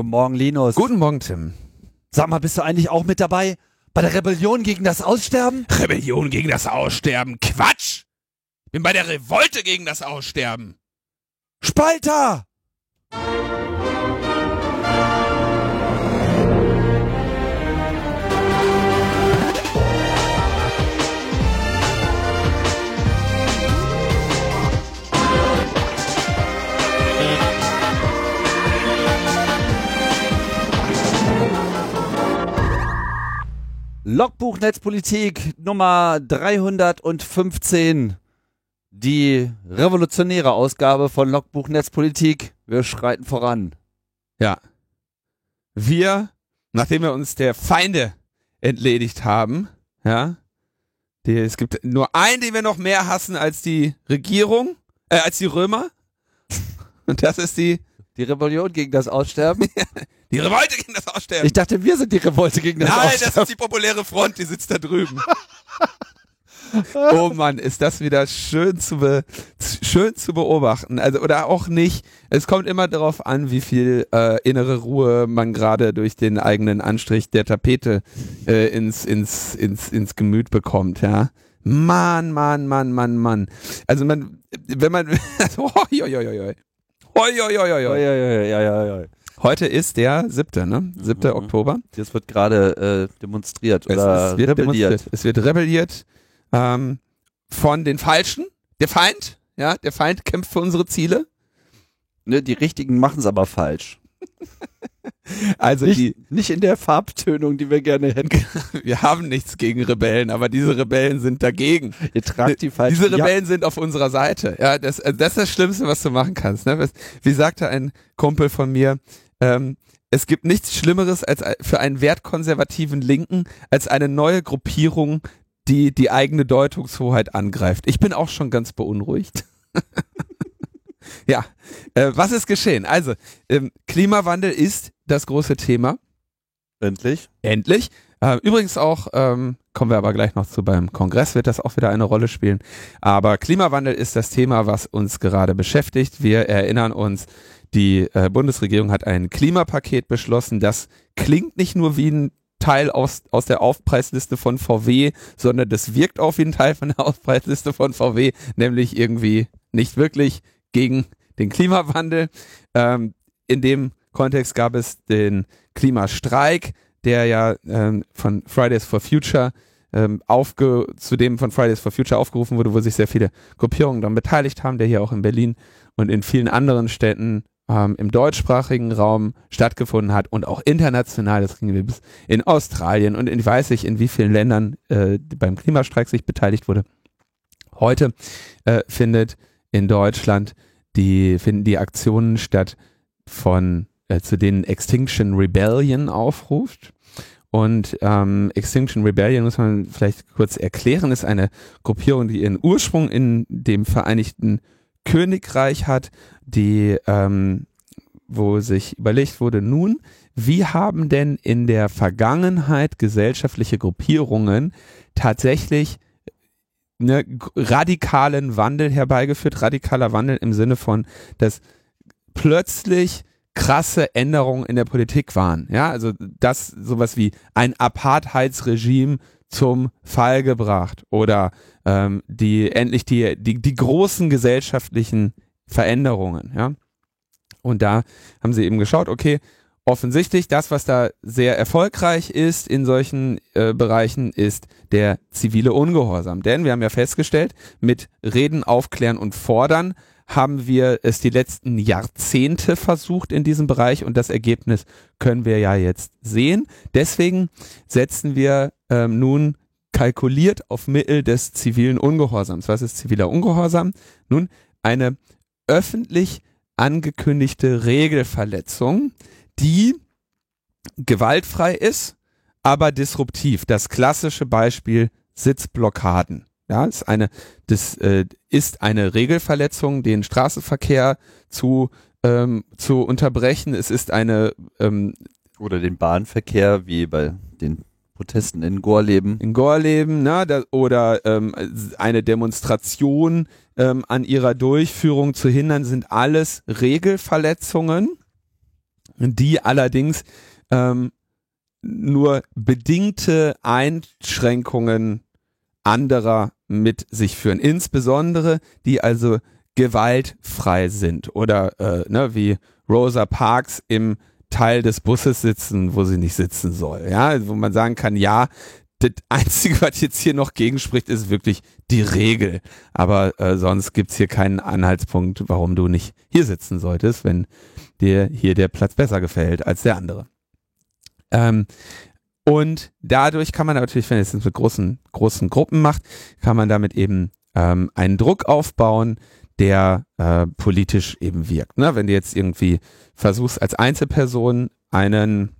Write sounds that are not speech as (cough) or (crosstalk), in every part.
Guten Morgen, Linus. Guten Morgen, Tim. Sag mal, bist du eigentlich auch mit dabei bei der Rebellion gegen das Aussterben? Rebellion gegen das Aussterben. Quatsch! Bin bei der Revolte gegen das Aussterben. Spalter! Logbuch Netzpolitik Nummer 315. Die revolutionäre Ausgabe von Logbuch Netzpolitik. Wir schreiten voran. Ja. Wir, nachdem wir uns der Feinde entledigt haben, ja, die, es gibt nur einen, den wir noch mehr hassen als die Regierung, äh, als die Römer. (laughs) Und das ist die, Die Rebellion gegen das Aussterben? (laughs) die Revolte gegen das Aussterben. Ich dachte, wir sind die Revolte gegen das Nein, Aussterben. das ist die populäre Front, die sitzt da drüben. (laughs) oh Mann, ist das wieder schön zu, be schön zu beobachten. Also, oder auch nicht. Es kommt immer darauf an, wie viel äh, innere Ruhe man gerade durch den eigenen Anstrich der Tapete äh, ins, ins, ins, ins Gemüt bekommt, ja. Mann, Mann, Mann, Mann, Mann. Also man, wenn man, (laughs) also, hoi, hoi, hoi, hoi, Ja, hoi. ja, ja, ja, ja, ja. Heute ist der siebte, ne? Siebte Mhm. Oktober. Das wird gerade äh, demonstriert Es, oder es wird rebelliert. demonstriert. Es wird rebelliert ähm, von den Falschen. Der Feind, ja, der Feind kämpft für unsere Ziele. Ne, die Richtigen machen es aber falsch. (laughs) (laughs) Also Nicht, die, nicht in der Farbtönung, die wir gerne hätten. (laughs) wir haben nichts gegen Rebellen, aber diese Rebellen sind dagegen. Ihr tragt die falschen Diese Rebellen sind auf unserer Seite. Ja, das, also das ist das Schlimmste, was du machen kannst. Ne? Wie sagte ein Kumpel von mir, ähm, es gibt nichts Schlimmeres als für einen wertkonservativen Linken als eine neue Gruppierung, die die eigene Deutungshoheit angreift. Ich bin auch schon ganz beunruhigt. (laughs) ja, äh, was ist geschehen? Also, ähm, Klimawandel ist das große Thema. Endlich. Endlich. Äh, übrigens auch, ähm, kommen wir aber gleich noch zu, beim Kongress wird das auch wieder eine Rolle spielen. Aber Klimawandel ist das Thema, was uns gerade beschäftigt. Wir erinnern uns, die äh, Bundesregierung hat ein Klimapaket beschlossen. Das klingt nicht nur wie ein Teil aus, aus der Aufpreisliste von VW, sondern das wirkt auch wie ein Teil von der Aufpreisliste von VW, nämlich irgendwie nicht wirklich gegen den Klimawandel. Ähm, in dem Kontext gab es den Klimastreik, der ja ähm, von Fridays for Future ähm, aufge zu dem von Fridays for Future aufgerufen wurde, wo sich sehr viele Gruppierungen daran beteiligt haben, der hier auch in Berlin und in vielen anderen Städten ähm, im deutschsprachigen Raum stattgefunden hat und auch international, das ging bis in Australien und in weiß ich in wie vielen Ländern äh, beim Klimastreik sich beteiligt wurde. Heute äh, findet in Deutschland die finden die Aktionen statt von äh, zu denen Extinction Rebellion aufruft. Und ähm, Extinction Rebellion muss man vielleicht kurz erklären, ist eine Gruppierung, die ihren Ursprung in dem Vereinigten Königreich hat, die ähm, wo sich überlegt wurde, nun, wie haben denn in der Vergangenheit gesellschaftliche Gruppierungen tatsächlich ne, radikalen Wandel herbeigeführt, radikaler Wandel im Sinne von, dass plötzlich krasse Änderungen in der Politik waren. Ja, also das sowas wie ein Apartheidsregime zum Fall gebracht oder ähm, die endlich die, die, die großen gesellschaftlichen Veränderungen. Ja, und da haben sie eben geschaut, okay, offensichtlich das, was da sehr erfolgreich ist in solchen äh, Bereichen, ist der zivile Ungehorsam. Denn wir haben ja festgestellt, mit Reden, Aufklären und Fordern haben wir es die letzten Jahrzehnte versucht in diesem Bereich und das Ergebnis können wir ja jetzt sehen. Deswegen setzen wir ähm, nun kalkuliert auf Mittel des zivilen Ungehorsams. Was ist ziviler Ungehorsam? Nun, eine öffentlich angekündigte Regelverletzung, die gewaltfrei ist, aber disruptiv. Das klassische Beispiel Sitzblockaden. Ja, ist eine, das äh, ist eine Regelverletzung, den Straßenverkehr zu, ähm, zu unterbrechen. Es ist eine ähm, Oder den Bahnverkehr, wie bei den Protesten in Gorleben. in Gorleben, ne, da, oder ähm, eine Demonstration ähm, an ihrer Durchführung zu hindern, sind alles Regelverletzungen. Die allerdings ähm, nur bedingte Einschränkungen anderer mit sich führen. Insbesondere die also gewaltfrei sind oder äh, ne, wie Rosa Parks im Teil des Busses sitzen, wo sie nicht sitzen soll. Ja, wo man sagen kann, ja, das Einzige, was jetzt hier noch gegenspricht, ist wirklich die Regel. Aber äh, sonst gibt's hier keinen Anhaltspunkt, warum du nicht hier sitzen solltest, wenn dir hier der Platz besser gefällt als der andere. Ähm, und dadurch kann man natürlich, wenn es mit großen, großen Gruppen macht, kann man damit eben ähm, einen Druck aufbauen, der äh, politisch eben wirkt. Ne? Wenn du jetzt irgendwie versuchst, als Einzelperson einen,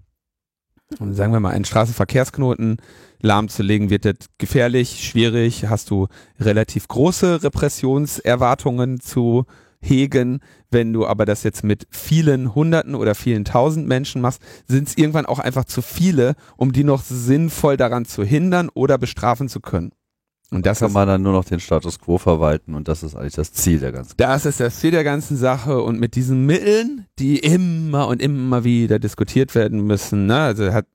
sagen wir mal, einen Straßenverkehrsknoten lahmzulegen, wird das gefährlich, schwierig, hast du relativ große Repressionserwartungen zu hegen. Wenn du aber das jetzt mit vielen Hunderten oder vielen tausend Menschen machst, sind es irgendwann auch einfach zu viele, um die noch sinnvoll daran zu hindern oder bestrafen zu können. Und das kann man dann nur noch den Status quo verwalten und das ist eigentlich das Ziel der ganzen Sache. Das ist das Ziel der ganzen Sache und mit diesen Mitteln, die immer und immer wieder diskutiert werden müssen, ne? also hat,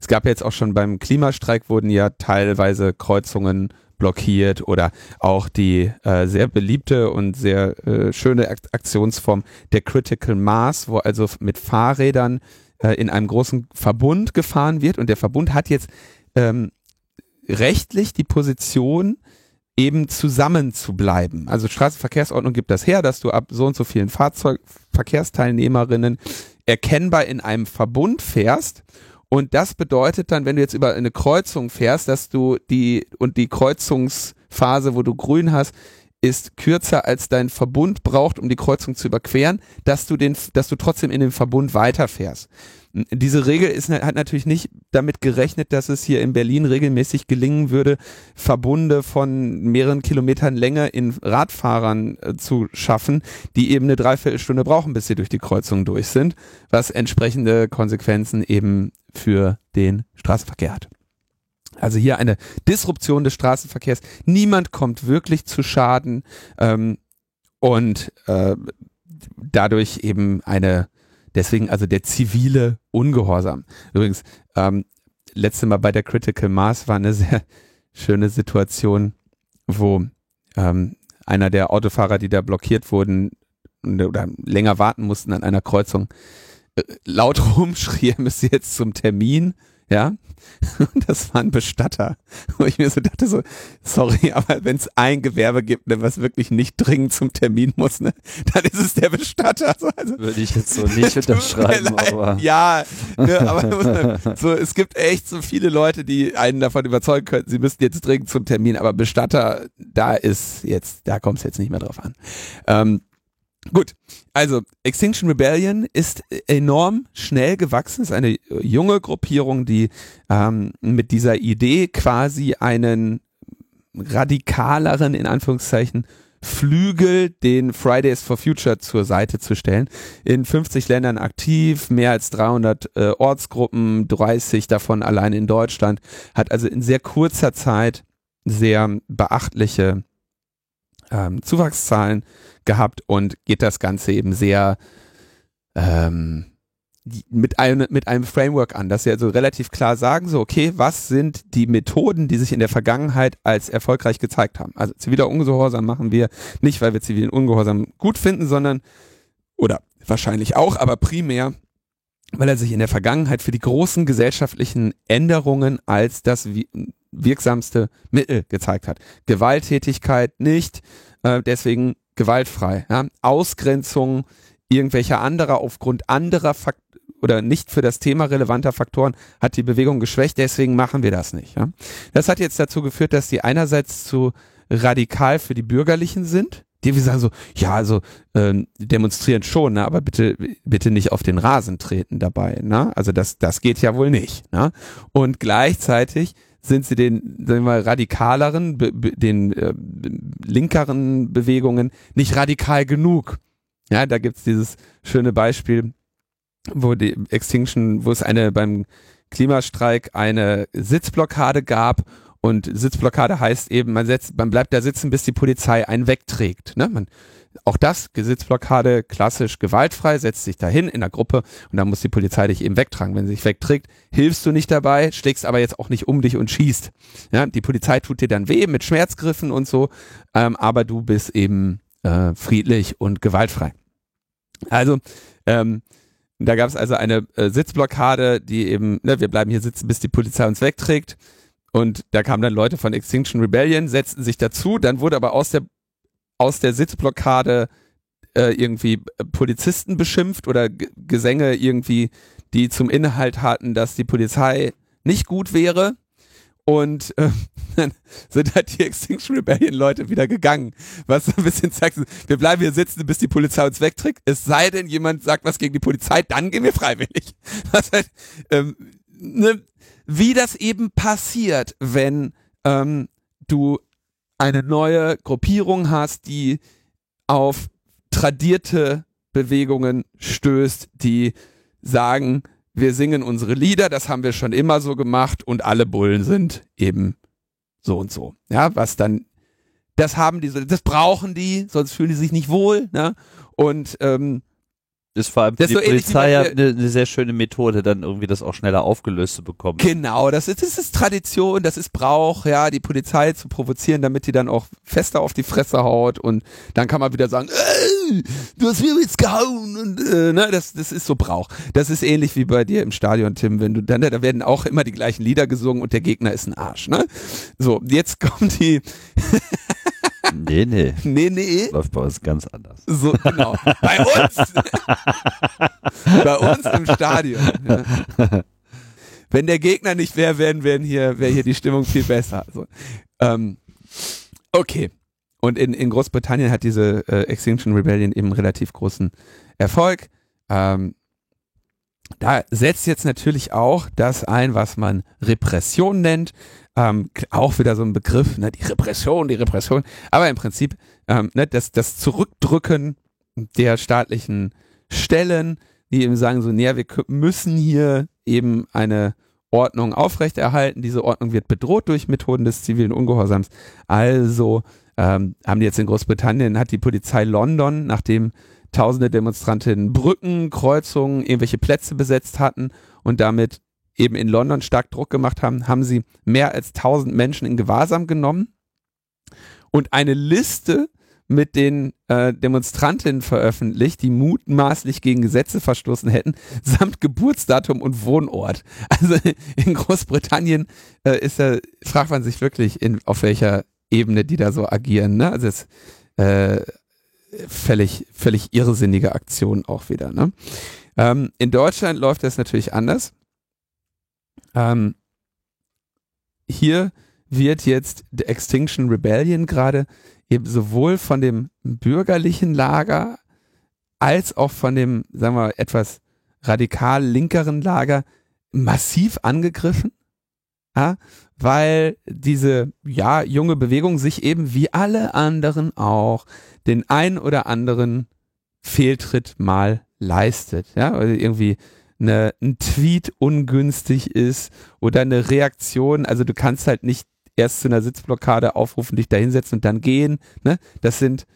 es gab jetzt auch schon beim Klimastreik wurden ja teilweise Kreuzungen blockiert oder auch die äh, sehr beliebte und sehr äh, schöne Aktionsform der Critical Mass, wo also mit Fahrrädern äh, in einem großen Verbund gefahren wird und der Verbund hat jetzt ähm, rechtlich die Position, eben zusammen zu bleiben. Also Straßenverkehrsordnung gibt das her, dass du ab so und so vielen Fahrzeugverkehrsteilnehmerinnen erkennbar in einem Verbund fährst. Und das bedeutet dann, wenn du jetzt über eine Kreuzung fährst, dass du die und die Kreuzungsphase, wo du grün hast, ist kürzer als dein Verbund braucht, um die Kreuzung zu überqueren, dass du den, dass du trotzdem in dem Verbund weiterfährst. Diese Regel ist, hat natürlich nicht damit gerechnet, dass es hier in Berlin regelmäßig gelingen würde, Verbunde von mehreren Kilometern Länge in Radfahrern äh, zu schaffen, die eben eine Dreiviertelstunde brauchen, bis sie durch die Kreuzung durch sind, was entsprechende Konsequenzen eben für den Straßenverkehr hat. Also hier eine Disruption des Straßenverkehrs. Niemand kommt wirklich zu Schaden ähm, und äh, dadurch eben eine Deswegen also der zivile Ungehorsam. Übrigens, ähm, letzte Mal bei der Critical Mass war eine sehr schöne Situation, wo ähm, einer der Autofahrer, die da blockiert wurden oder länger warten mussten an einer Kreuzung, laut (laughs) rumschrie, er müsste jetzt zum Termin ja. Und das war ein Bestatter. Wo ich mir so dachte, so, sorry, (laughs) aber wenn es ein Gewerbe gibt, ne, was wirklich nicht dringend zum Termin muss, ne, dann ist es der Bestatter. Also, also Würde ich jetzt so nicht (laughs) unterschreiben, aber. Ja, ne, aber so, es gibt echt so viele Leute, die einen davon überzeugen könnten, sie müssten jetzt dringend zum Termin, aber Bestatter, da ist jetzt, da kommt es jetzt nicht mehr drauf an. Ähm, Gut, also Extinction Rebellion ist enorm schnell gewachsen, ist eine junge Gruppierung, die ähm, mit dieser Idee quasi einen radikaleren, in Anführungszeichen, Flügel, den Fridays for Future zur Seite zu stellen. In 50 Ländern aktiv, mehr als 300 äh, Ortsgruppen, 30 davon allein in Deutschland, hat also in sehr kurzer Zeit sehr beachtliche ähm, Zuwachszahlen gehabt und geht das Ganze eben sehr ähm, mit einem, mit einem Framework an, dass sie also relativ klar sagen, so, okay, was sind die Methoden, die sich in der Vergangenheit als erfolgreich gezeigt haben? Also ziviler Ungehorsam machen wir nicht, weil wir zivilen Ungehorsam gut finden, sondern, oder wahrscheinlich auch, aber primär, weil er sich in der Vergangenheit für die großen gesellschaftlichen Änderungen als das wirksamste Mittel gezeigt hat. Gewalttätigkeit nicht, äh, deswegen gewaltfrei. Ja? Ausgrenzung irgendwelcher anderer aufgrund anderer Fakt oder nicht für das Thema relevanter Faktoren hat die Bewegung geschwächt, deswegen machen wir das nicht. Ja? Das hat jetzt dazu geführt, dass die einerseits zu radikal für die Bürgerlichen sind, die wie sagen so, ja, also äh, demonstrieren schon, ne, aber bitte, bitte nicht auf den Rasen treten dabei. Ne? Also das, das geht ja wohl nicht. Ne? Und gleichzeitig sind sie den sagen wir mal, radikaleren, den äh, linkeren Bewegungen nicht radikal genug. Ja, da gibt's dieses schöne Beispiel, wo die Extinction, wo es eine beim Klimastreik eine Sitzblockade gab und Sitzblockade heißt eben, man setzt, man bleibt da sitzen, bis die Polizei einen wegträgt. Ne? Man auch das, Gesitzblockade, klassisch gewaltfrei, setzt sich dahin in der Gruppe und dann muss die Polizei dich eben wegtragen. Wenn sie dich wegträgt, hilfst du nicht dabei, schlägst aber jetzt auch nicht um dich und schießt. Ja, die Polizei tut dir dann weh mit Schmerzgriffen und so, ähm, aber du bist eben äh, friedlich und gewaltfrei. Also, ähm, da gab es also eine äh, Sitzblockade, die eben, ne, wir bleiben hier sitzen, bis die Polizei uns wegträgt. Und da kamen dann Leute von Extinction Rebellion, setzten sich dazu, dann wurde aber aus der aus der Sitzblockade äh, irgendwie Polizisten beschimpft oder G Gesänge irgendwie, die zum Inhalt hatten, dass die Polizei nicht gut wäre. Und äh, (laughs) dann sind halt die Extinction Rebellion Leute wieder gegangen. Was so ein bisschen zeigt, wir bleiben hier sitzen, bis die Polizei uns wegträgt. Es sei denn, jemand sagt was gegen die Polizei, dann gehen wir freiwillig. (laughs) Was halt, ähm, ne, wie das eben passiert, wenn ähm, du eine neue Gruppierung hast, die auf tradierte Bewegungen stößt, die sagen, wir singen unsere Lieder, das haben wir schon immer so gemacht und alle Bullen sind eben so und so. Ja, was dann, das haben die, das brauchen die, sonst fühlen die sich nicht wohl. Ne? Und ähm, ist vor allem für die so Polizei ja eine, eine, sehr schöne Methode, dann irgendwie das auch schneller aufgelöst zu bekommen. Genau, das ist, das ist Tradition, das ist Brauch, ja, die Polizei zu provozieren, damit die dann auch fester auf die Fresse haut und dann kann man wieder sagen, äh, du hast mir jetzt gehauen und äh, ne, das, das ist so Brauch. Das ist ähnlich wie bei dir im Stadion, Tim, wenn du dann, da werden auch immer die gleichen Lieder gesungen und der Gegner ist ein Arsch, ne? So, jetzt kommt die (laughs) Nee, nee. Nee, nee. Läuft bei uns ganz anders. So, genau. Bei uns. (laughs) bei uns im Stadion. Ja. Wenn der Gegner nicht wäre, wären, wären hier, wäre hier die Stimmung viel besser. Also, ähm, okay. Und in, in Großbritannien hat diese äh, Extinction Rebellion eben relativ großen Erfolg. Ähm, da setzt jetzt natürlich auch das ein, was man Repression nennt. Ähm, auch wieder so ein Begriff, ne, die Repression, die Repression. Aber im Prinzip ähm, ne, das, das Zurückdrücken der staatlichen Stellen, die eben sagen so, naja, wir müssen hier eben eine Ordnung aufrechterhalten. Diese Ordnung wird bedroht durch Methoden des zivilen Ungehorsams. Also ähm, haben die jetzt in Großbritannien, hat die Polizei London, nachdem tausende Demonstrantinnen Brücken, Kreuzungen, irgendwelche Plätze besetzt hatten und damit eben in London stark Druck gemacht haben, haben sie mehr als 1000 Menschen in Gewahrsam genommen und eine Liste mit den äh, Demonstrantinnen veröffentlicht, die mutmaßlich gegen Gesetze verstoßen hätten, (laughs) samt Geburtsdatum und Wohnort. Also (laughs) in Großbritannien äh, ist da, fragt man sich wirklich, in, auf welcher Ebene die da so agieren. Ne? Also es äh, völlig, völlig irrsinnige Aktion auch wieder. Ne? Ähm, in Deutschland läuft das natürlich anders. Ähm, hier wird jetzt die Extinction Rebellion gerade eben sowohl von dem bürgerlichen Lager als auch von dem, sagen wir, etwas radikal linkeren Lager massiv angegriffen, ja, weil diese ja junge Bewegung sich eben wie alle anderen auch den ein oder anderen Fehltritt mal leistet, ja, oder irgendwie eine, ein Tweet ungünstig ist oder eine Reaktion. Also du kannst halt nicht erst zu einer Sitzblockade aufrufen, dich da hinsetzen und dann gehen. Ne? Das sind,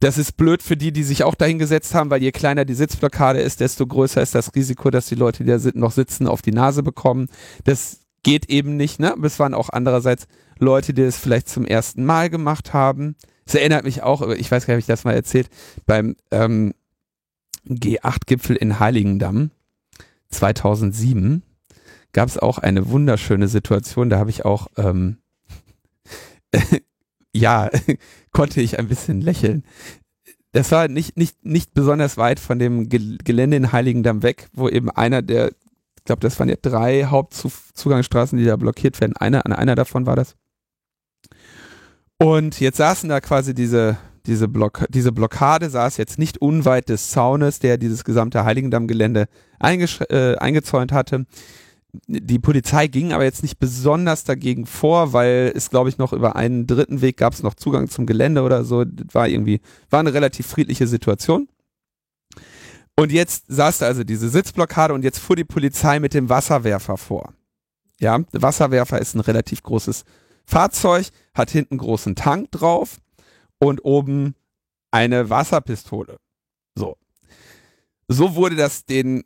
das ist blöd für die, die sich auch dahingesetzt haben, weil je kleiner die Sitzblockade ist, desto größer ist das Risiko, dass die Leute, die da noch sitzen, auf die Nase bekommen. Das geht eben nicht. Ne? Es waren auch andererseits Leute, die das vielleicht zum ersten Mal gemacht haben. Es erinnert mich auch, ich weiß gar nicht, ob ich das mal erzählt, beim ähm, G8-Gipfel in Heiligendamm 2007 gab es auch eine wunderschöne Situation. Da habe ich auch, ähm, (laughs) ja, (laughs) konnte ich ein bisschen lächeln. Das war nicht, nicht, nicht besonders weit von dem Gelände in Heiligendamm weg, wo eben einer der, ich glaube, das waren ja drei Hauptzugangsstraßen, die da blockiert werden. Einer, an einer davon war das. Und jetzt saßen da quasi diese diese, Block diese Blockade saß jetzt nicht unweit des Zaunes, der dieses gesamte Heiligendamm-Gelände äh, eingezäunt hatte. Die Polizei ging aber jetzt nicht besonders dagegen vor, weil es, glaube ich, noch über einen dritten Weg gab es noch Zugang zum Gelände oder so. Das war irgendwie, war eine relativ friedliche Situation. Und jetzt saß da also diese Sitzblockade und jetzt fuhr die Polizei mit dem Wasserwerfer vor. Ja, der Wasserwerfer ist ein relativ großes Fahrzeug, hat hinten großen Tank drauf und oben eine Wasserpistole. So. So wurde das den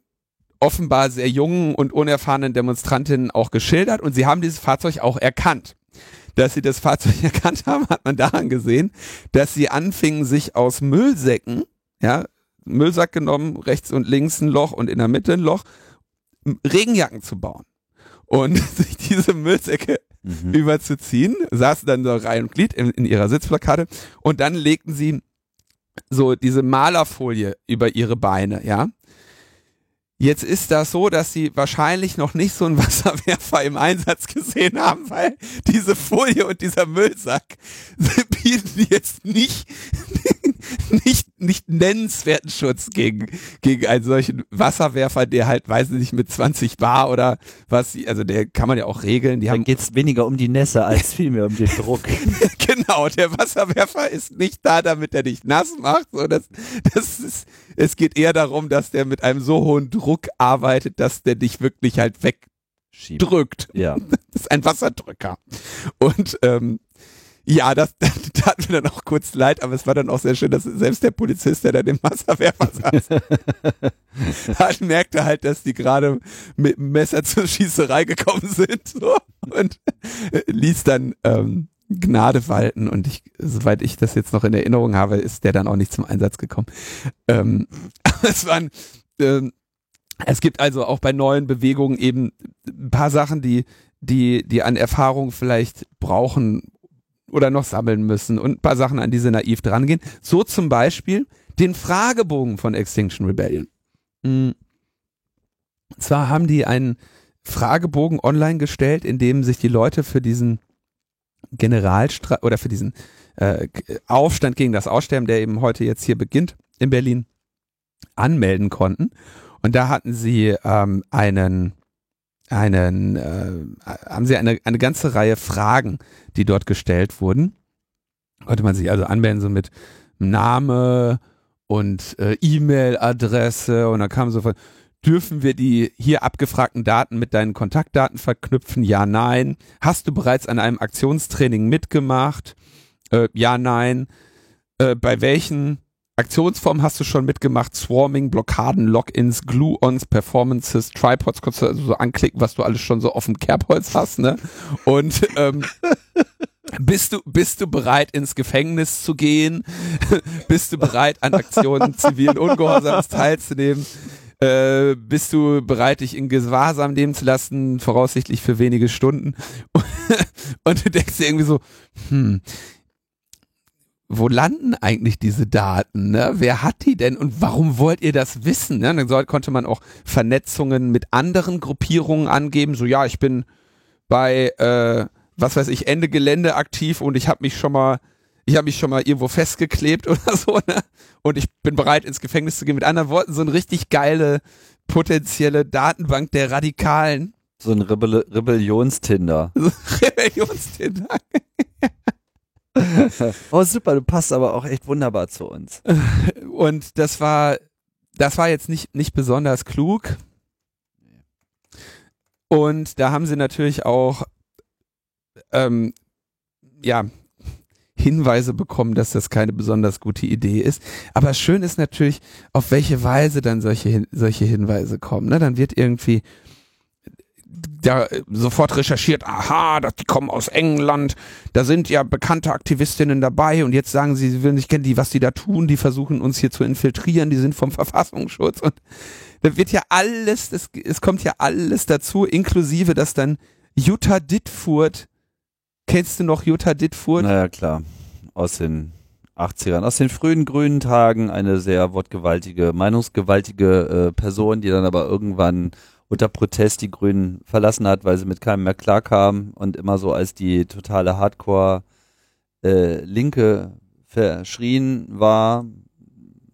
offenbar sehr jungen und unerfahrenen Demonstrantinnen auch geschildert und sie haben dieses Fahrzeug auch erkannt. Dass sie das Fahrzeug (laughs) erkannt haben, hat man daran gesehen, dass sie anfingen, sich aus Müllsäcken, ja, Müllsack genommen, rechts und links ein Loch und in der Mitte ein Loch, Regenjacken zu bauen. Und (laughs) sich diese Müllsäcke mhm. überzuziehen, saßen dann so Reihe und Glied in, in ihrer Sitzplakate und dann legten sie so diese Malerfolie über ihre Beine, ja. Jetzt ist das so, dass sie wahrscheinlich noch nicht so einen (laughs) Wasserwerfer im Einsatz gesehen haben, weil diese Folie und dieser Müllsack (laughs) bieten jetzt nicht, (laughs) nicht, nicht nennenswerten Schutz gegen, gegen einen solchen Wasserwerfer, der halt, weiß ich nicht, mit 20 Bar oder was, also der kann man ja auch regeln. Die da haben geht's weniger um die Nässe als (laughs) vielmehr um den Druck. (laughs) genau, der Wasserwerfer ist nicht da, damit er dich nass macht, so das, das ist, es geht eher darum, dass der mit einem so hohen Druck arbeitet, dass der dich wirklich halt wegdrückt. Ja. Das ist ein Wasserdrücker. Und ähm, ja, das, (laughs) das tat mir dann auch kurz leid, aber es war dann auch sehr schön, dass selbst der Polizist, der da dem Wasserwerfer saß, (laughs) halt merkte halt, dass die gerade mit dem Messer zur Schießerei gekommen sind so, und ließ dann ähm, Gnade walten und ich, soweit ich das jetzt noch in Erinnerung habe, ist der dann auch nicht zum Einsatz gekommen. Ähm, (laughs) es waren, ähm, es gibt also auch bei neuen Bewegungen eben ein paar Sachen, die, die, die an Erfahrung vielleicht brauchen oder noch sammeln müssen und ein paar Sachen, an die naiv drangehen. So zum Beispiel den Fragebogen von Extinction Rebellion. Mhm. Zwar haben die einen Fragebogen online gestellt, in dem sich die Leute für diesen Generalstreik oder für diesen äh, Aufstand gegen das Aussterben, der eben heute jetzt hier beginnt in Berlin, anmelden konnten. Und da hatten sie ähm, einen, einen, äh, haben sie eine, eine ganze Reihe Fragen, die dort gestellt wurden. Konnte man sich also anmelden, so mit Name und äh, E-Mail-Adresse und dann kam so von, Dürfen wir die hier abgefragten Daten mit deinen Kontaktdaten verknüpfen? Ja, nein. Hast du bereits an einem Aktionstraining mitgemacht? Äh, ja, nein. Äh, bei welchen Aktionsformen hast du schon mitgemacht? Swarming, Blockaden, Logins, Glue-Ons, Performances, Tripods, kannst du also so anklicken, was du alles schon so auf dem Kerbholz hast, ne? Und ähm, (laughs) bist du, bist du bereit, ins Gefängnis zu gehen? (laughs) bist du bereit, an Aktionen zivilen Ungehorsams teilzunehmen? äh, bist du bereit, dich in Gewahrsam nehmen zu lassen, voraussichtlich für wenige Stunden. (laughs) Und du denkst dir irgendwie so, hm, wo landen eigentlich diese Daten? Ne? Wer hat die denn und warum wollt ihr das wissen? Ne? Dann soll, konnte man auch Vernetzungen mit anderen Gruppierungen angeben. So, ja, ich bin bei, äh, was weiß ich, Ende Gelände aktiv und ich habe mich schon mal ich habe mich schon mal irgendwo festgeklebt (laughs) oder so, ne? Und ich bin bereit, ins Gefängnis zu gehen. Mit anderen Worten, so eine richtig geile potenzielle Datenbank der Radikalen. So ein Rebell Rebellionstinder. (laughs) Rebellionstinder. (laughs) oh super, du passt aber auch echt wunderbar zu uns. Und das war, das war jetzt nicht, nicht besonders klug. Und da haben sie natürlich auch, ähm, ja, Hinweise bekommen, dass das keine besonders gute Idee ist. Aber schön ist natürlich, auf welche Weise dann solche, solche Hinweise kommen. Ne? Dann wird irgendwie da sofort recherchiert, aha, die kommen aus England, da sind ja bekannte Aktivistinnen dabei und jetzt sagen sie, sie will nicht kennen, die, was die da tun, die versuchen uns hier zu infiltrieren, die sind vom (laughs) Verfassungsschutz und da wird ja alles, das, es kommt ja alles dazu, inklusive, dass dann Jutta Dittfurt Kennst du noch Jutta Dittfurt? Naja, klar. Aus den 80ern, aus den frühen grünen Tagen, eine sehr wortgewaltige, meinungsgewaltige äh, Person, die dann aber irgendwann unter Protest die Grünen verlassen hat, weil sie mit keinem mehr klarkam und immer so als die totale Hardcore äh, Linke verschrien war.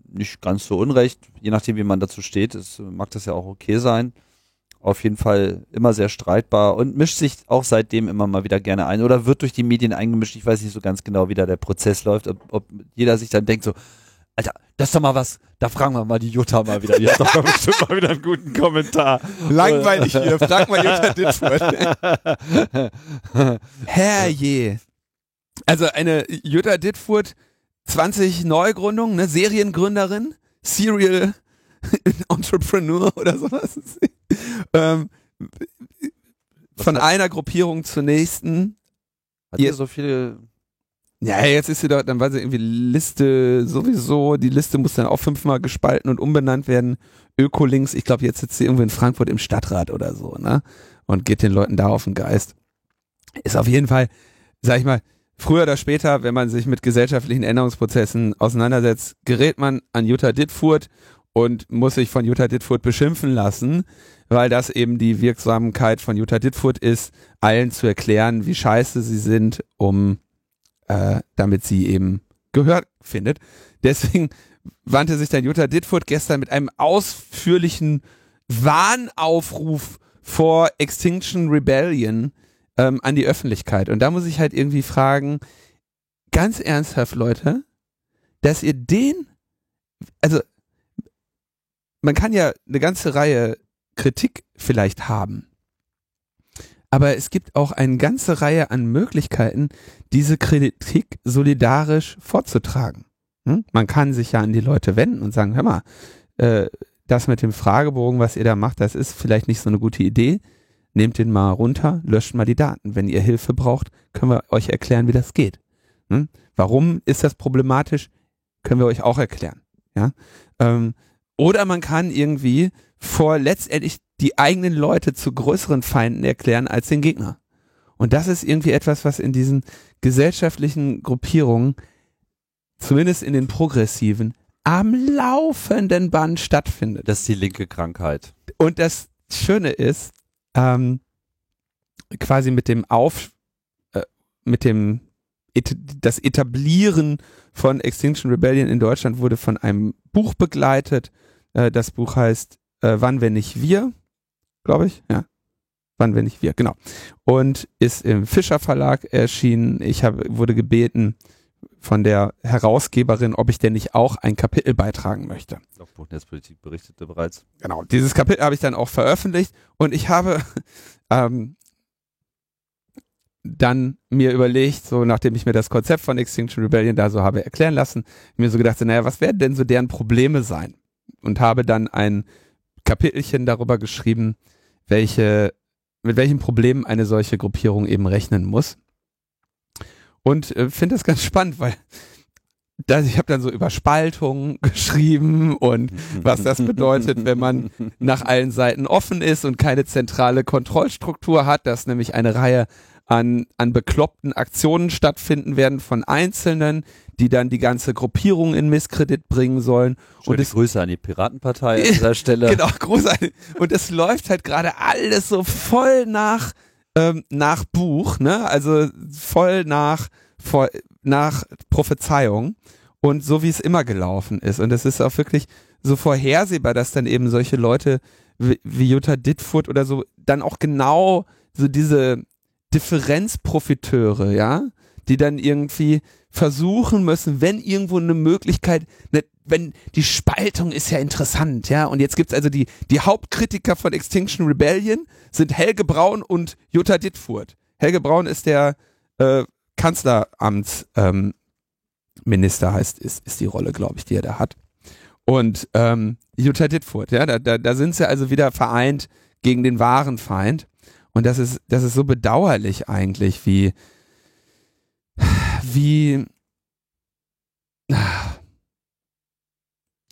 Nicht ganz so unrecht, je nachdem, wie man dazu steht, es mag das ja auch okay sein auf jeden Fall immer sehr streitbar und mischt sich auch seitdem immer mal wieder gerne ein oder wird durch die Medien eingemischt. Ich weiß nicht so ganz genau, wie da der Prozess läuft, ob, ob jeder sich dann denkt so, Alter, das ist doch mal was, da fragen wir mal die Jutta mal wieder. Die hat doch (laughs) bestimmt mal wieder einen guten Kommentar. Langweilig hier, (laughs) frag mal Jutta Dittfurt. (laughs) Herrje. Also eine Jutta Dittfurt 20 Neugründungen, ne? Seriengründerin, Serial Entrepreneur oder sowas. ähm, von einer Gruppierung zur nächsten. Hat ihr so viele ja, jetzt ist sie doch, dann war sie irgendwie Liste sowieso, die Liste muss dann auch fünfmal gespalten und umbenannt werden. Ökolinks, ich glaube, jetzt sitzt sie irgendwo in Frankfurt im Stadtrat oder so, ne? Und geht den Leuten da auf den Geist. Ist auf jeden Fall, sag ich mal, früher oder später, wenn man sich mit gesellschaftlichen Änderungsprozessen auseinandersetzt, gerät man an Jutta Dittfurt und muss sich von Jutta Dittfurt beschimpfen lassen, weil das eben die Wirksamkeit von Jutta Dittfurt ist, allen zu erklären, wie scheiße sie sind, um äh, damit sie eben Gehör findet. Deswegen wandte sich dann Jutta Dittfurt gestern mit einem ausführlichen Warnaufruf vor Extinction Rebellion ähm, an die Öffentlichkeit. Und da muss ich halt irgendwie fragen, ganz ernsthaft, Leute, dass ihr den, also man kann ja eine ganze Reihe Kritik vielleicht haben. Aber es gibt auch eine ganze Reihe an Möglichkeiten, diese Kritik solidarisch vorzutragen. Hm? Man kann sich ja an die Leute wenden und sagen, hör mal, äh, das mit dem Fragebogen, was ihr da macht, das ist vielleicht nicht so eine gute Idee. Nehmt den mal runter, löscht mal die Daten. Wenn ihr Hilfe braucht, können wir euch erklären, wie das geht. Hm? Warum ist das problematisch? Können wir euch auch erklären. Ja? Ähm, oder man kann irgendwie vor letztendlich die eigenen Leute zu größeren Feinden erklären als den Gegner. Und das ist irgendwie etwas, was in diesen gesellschaftlichen Gruppierungen, zumindest in den progressiven, am laufenden Band stattfindet. Das ist die linke Krankheit. Und das Schöne ist, ähm, quasi mit dem Auf, äh, mit dem das Etablieren von Extinction Rebellion in Deutschland wurde von einem Buch begleitet. Äh, das Buch heißt äh, Wann, wenn nicht wir, glaube ich, ja. Wann, wenn nicht wir, genau. Und ist im Fischer Verlag erschienen. Ich hab, wurde gebeten von der Herausgeberin, ob ich denn nicht auch ein Kapitel beitragen möchte. Logbuch Netzpolitik berichtete bereits. Genau, dieses Kapitel habe ich dann auch veröffentlicht und ich habe (laughs) ähm, dann mir überlegt, so nachdem ich mir das Konzept von Extinction Rebellion da so habe erklären lassen, mir so gedacht, naja, was werden denn so deren Probleme sein? Und habe dann ein Kapitelchen darüber geschrieben, welche, mit welchen Problemen eine solche Gruppierung eben rechnen muss. Und äh, finde das ganz spannend, weil das, ich habe dann so über Spaltung (laughs) geschrieben und was das bedeutet, wenn man nach allen Seiten offen ist und keine zentrale Kontrollstruktur hat, dass nämlich eine Reihe an, an bekloppten Aktionen stattfinden werden von Einzelnen, die dann die ganze Gruppierung in Misskredit bringen sollen. Schöne und es, Grüße an die Piratenpartei an dieser (laughs) Stelle. Genau, Grüße an die, Und es läuft halt gerade alles so voll nach, ähm, nach Buch, ne? Also voll nach, voll, nach Prophezeiung und so wie es immer gelaufen ist. Und es ist auch wirklich so vorhersehbar, dass dann eben solche Leute wie, wie Jutta Dittfurt oder so dann auch genau so diese Differenzprofiteure, ja, die dann irgendwie versuchen müssen, wenn irgendwo eine Möglichkeit, ne, wenn die Spaltung ist ja interessant, ja, und jetzt gibt's also die, die Hauptkritiker von Extinction Rebellion sind Helge Braun und Jutta Dittfurt. Helge Braun ist der äh, Kanzleramtsminister, ähm, heißt, ist, ist die Rolle, glaube ich, die er da hat. Und ähm, Jutta Dittfurt, ja, da, da, da sind sie also wieder vereint gegen den wahren Feind. Und das ist, das ist so bedauerlich eigentlich, wie, wie,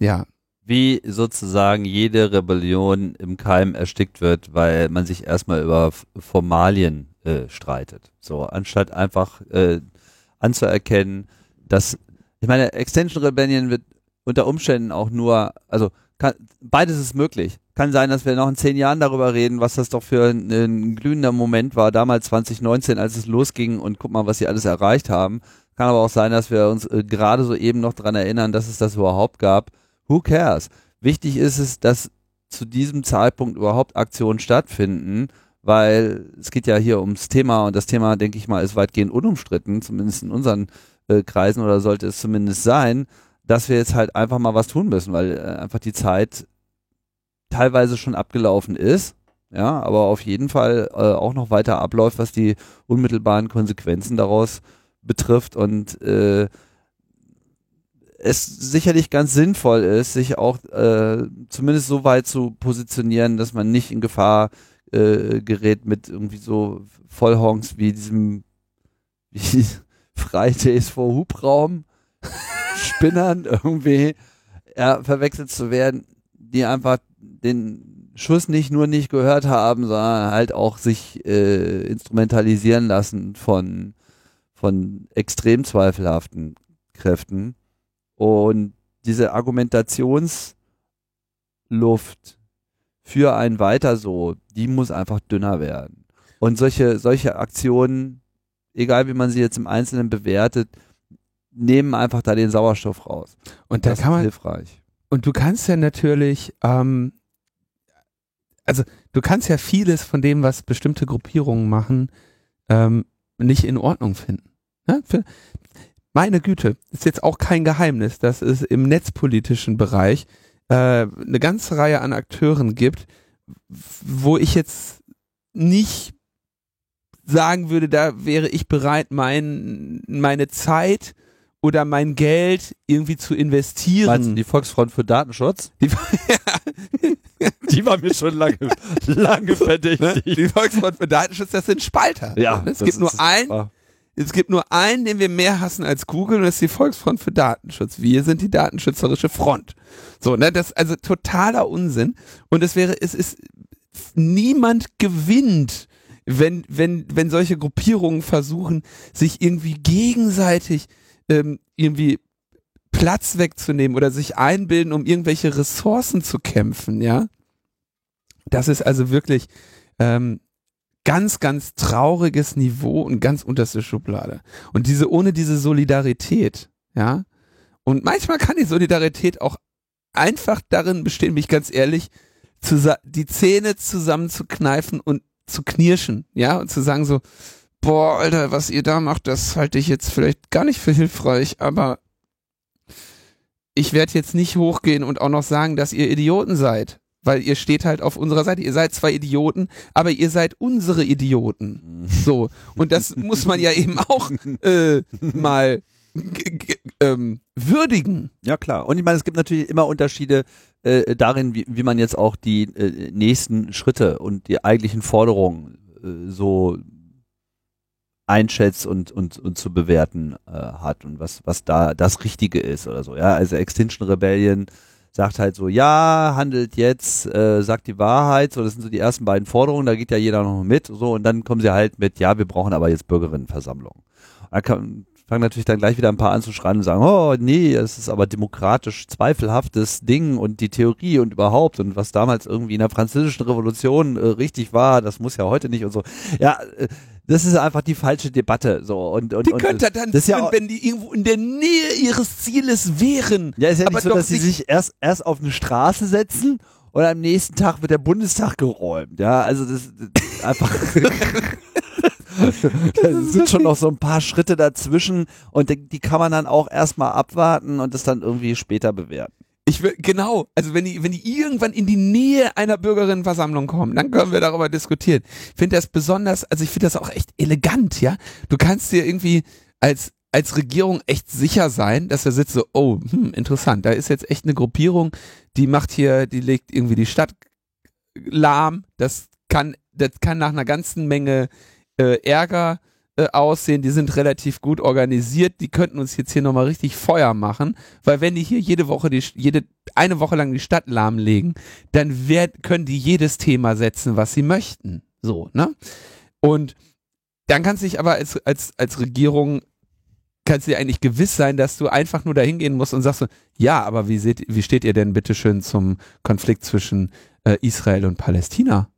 ja. Wie sozusagen jede Rebellion im Keim erstickt wird, weil man sich erstmal über Formalien äh, streitet. So, anstatt einfach äh, anzuerkennen, dass, ich meine, Extension Rebellion wird unter Umständen auch nur, also kann, beides ist möglich. Kann sein, dass wir noch in zehn Jahren darüber reden, was das doch für ein, ein glühender Moment war, damals 2019, als es losging und guck mal, was sie alles erreicht haben. Kann aber auch sein, dass wir uns äh, gerade so eben noch dran erinnern, dass es das überhaupt gab. Who cares? Wichtig ist es, dass zu diesem Zeitpunkt überhaupt Aktionen stattfinden, weil es geht ja hier ums Thema und das Thema, denke ich mal, ist weitgehend unumstritten, zumindest in unseren äh, Kreisen oder sollte es zumindest sein, dass wir jetzt halt einfach mal was tun müssen, weil äh, einfach die Zeit teilweise schon abgelaufen ist, ja, aber auf jeden Fall äh, auch noch weiter abläuft, was die unmittelbaren Konsequenzen daraus betrifft. Und äh, es sicherlich ganz sinnvoll ist, sich auch äh, zumindest so weit zu positionieren, dass man nicht in Gefahr äh, gerät mit irgendwie so Vollhongs wie diesem (laughs) wie Fridays vor Hubraum Spinnern (laughs) irgendwie ja, verwechselt zu werden, die einfach den Schuss nicht nur nicht gehört haben, sondern halt auch sich äh, instrumentalisieren lassen von von extrem zweifelhaften Kräften und diese Argumentationsluft für ein Weiter so, die muss einfach dünner werden. Und solche, solche Aktionen, egal wie man sie jetzt im Einzelnen bewertet, nehmen einfach da den Sauerstoff raus. Und da das kann ist man, hilfreich. Und du kannst ja natürlich, ähm, also du kannst ja vieles von dem, was bestimmte Gruppierungen machen, ähm, nicht in Ordnung finden. Ne? Für, meine Güte, ist jetzt auch kein Geheimnis, dass es im netzpolitischen Bereich äh, eine ganze Reihe an Akteuren gibt, wo ich jetzt nicht sagen würde, da wäre ich bereit, mein, meine Zeit oder mein Geld irgendwie zu investieren. Meinst du die Volksfront für Datenschutz? Die, (laughs) Die war mir schon lange, lange (laughs) verdächtig. die Volksfront für Datenschutz, das sind Spalter. Ja, es gibt nur einen, ah. es gibt nur einen, den wir mehr hassen als Google, und das ist die Volksfront für Datenschutz. Wir sind die datenschützerische Front. So, ne, das ist also totaler Unsinn. Und es wäre, es ist, niemand gewinnt, wenn, wenn, wenn solche Gruppierungen versuchen, sich irgendwie gegenseitig ähm, irgendwie Platz wegzunehmen oder sich einbilden, um irgendwelche Ressourcen zu kämpfen, ja. Das ist also wirklich ähm, ganz, ganz trauriges Niveau und ganz unterste Schublade. Und diese, ohne diese Solidarität, ja. Und manchmal kann die Solidarität auch einfach darin bestehen, mich ganz ehrlich, zu, die Zähne zusammenzukneifen und zu knirschen, ja, und zu sagen so, boah, Alter, was ihr da macht, das halte ich jetzt vielleicht gar nicht für hilfreich, aber ich werde jetzt nicht hochgehen und auch noch sagen, dass ihr Idioten seid, weil ihr steht halt auf unserer Seite. Ihr seid zwar Idioten, aber ihr seid unsere Idioten. So. Und das muss man ja eben auch äh, (laughs) mal ähm, würdigen. Ja, klar. Und ich meine, es gibt natürlich immer Unterschiede äh, darin, wie, wie man jetzt auch die äh, nächsten Schritte und die eigentlichen Forderungen äh, so einschätzt und, und, und zu bewerten äh, hat und was, was da das Richtige ist oder so. Ja, also Extinction Rebellion sagt halt so, ja, handelt jetzt, äh, sagt die Wahrheit, so, das sind so die ersten beiden Forderungen, da geht ja jeder noch mit, so, und dann kommen sie halt mit, ja, wir brauchen aber jetzt Bürgerinnenversammlung. Da kann, fangen natürlich dann gleich wieder ein paar an zu schreien und sagen, oh nee, das ist aber demokratisch zweifelhaftes Ding und die Theorie und überhaupt und was damals irgendwie in der französischen Revolution äh, richtig war, das muss ja heute nicht und so. Ja, äh, das ist einfach die falsche Debatte so und und Die und könnt ihr dann das ja führen, auch- wenn die irgendwo in der Nähe ihres Zieles wären. ja, ist ja aber nicht so, dass sie sich erst erst auf eine Straße setzen und am nächsten Tag wird der Bundestag geräumt. Ja, also das, das einfach (laughs) (laughs) da sind schon noch so ein paar Schritte dazwischen und die, die kann man dann auch erstmal abwarten und das dann irgendwie später bewerten. Ich will, genau, also wenn die, wenn die irgendwann in die Nähe einer Bürgerinnenversammlung kommen, dann können wir darüber diskutieren. Ich finde das besonders, also ich finde das auch echt elegant, ja. Du kannst dir irgendwie als, als Regierung echt sicher sein, dass er sitzt so, oh, hm, interessant, da ist jetzt echt eine Gruppierung, die macht hier, die legt irgendwie die Stadt lahm, das kann, das kann nach einer ganzen Menge äh, Ärger äh, aussehen, die sind relativ gut organisiert, die könnten uns jetzt hier nochmal richtig Feuer machen, weil wenn die hier jede Woche, die, jede, eine Woche lang die Stadt lahmlegen, dann werd, können die jedes Thema setzen, was sie möchten. So, ne? Und dann kannst du dich aber als, als, als Regierung kannst du dir eigentlich gewiss sein, dass du einfach nur dahin gehen musst und sagst so, ja, aber wie, seht, wie steht ihr denn bitteschön zum Konflikt zwischen äh, Israel und Palästina?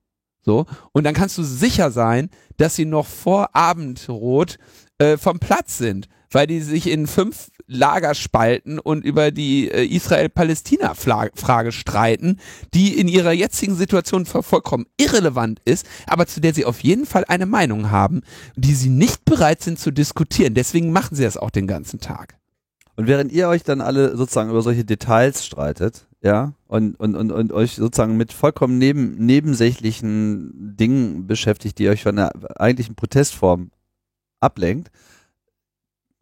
So. Und dann kannst du sicher sein, dass sie noch vor Abendrot äh, vom Platz sind, weil die sich in fünf Lager spalten und über die äh, Israel-Palästina-Frage streiten, die in ihrer jetzigen Situation voll- vollkommen irrelevant ist, aber zu der sie auf jeden Fall eine Meinung haben, die sie nicht bereit sind zu diskutieren. Deswegen machen sie das auch den ganzen Tag. Und während ihr euch dann alle sozusagen über solche Details streitet, ja, und, und, und, und euch sozusagen mit vollkommen neben, nebensächlichen Dingen beschäftigt, die euch von der eigentlichen Protestform ablenkt,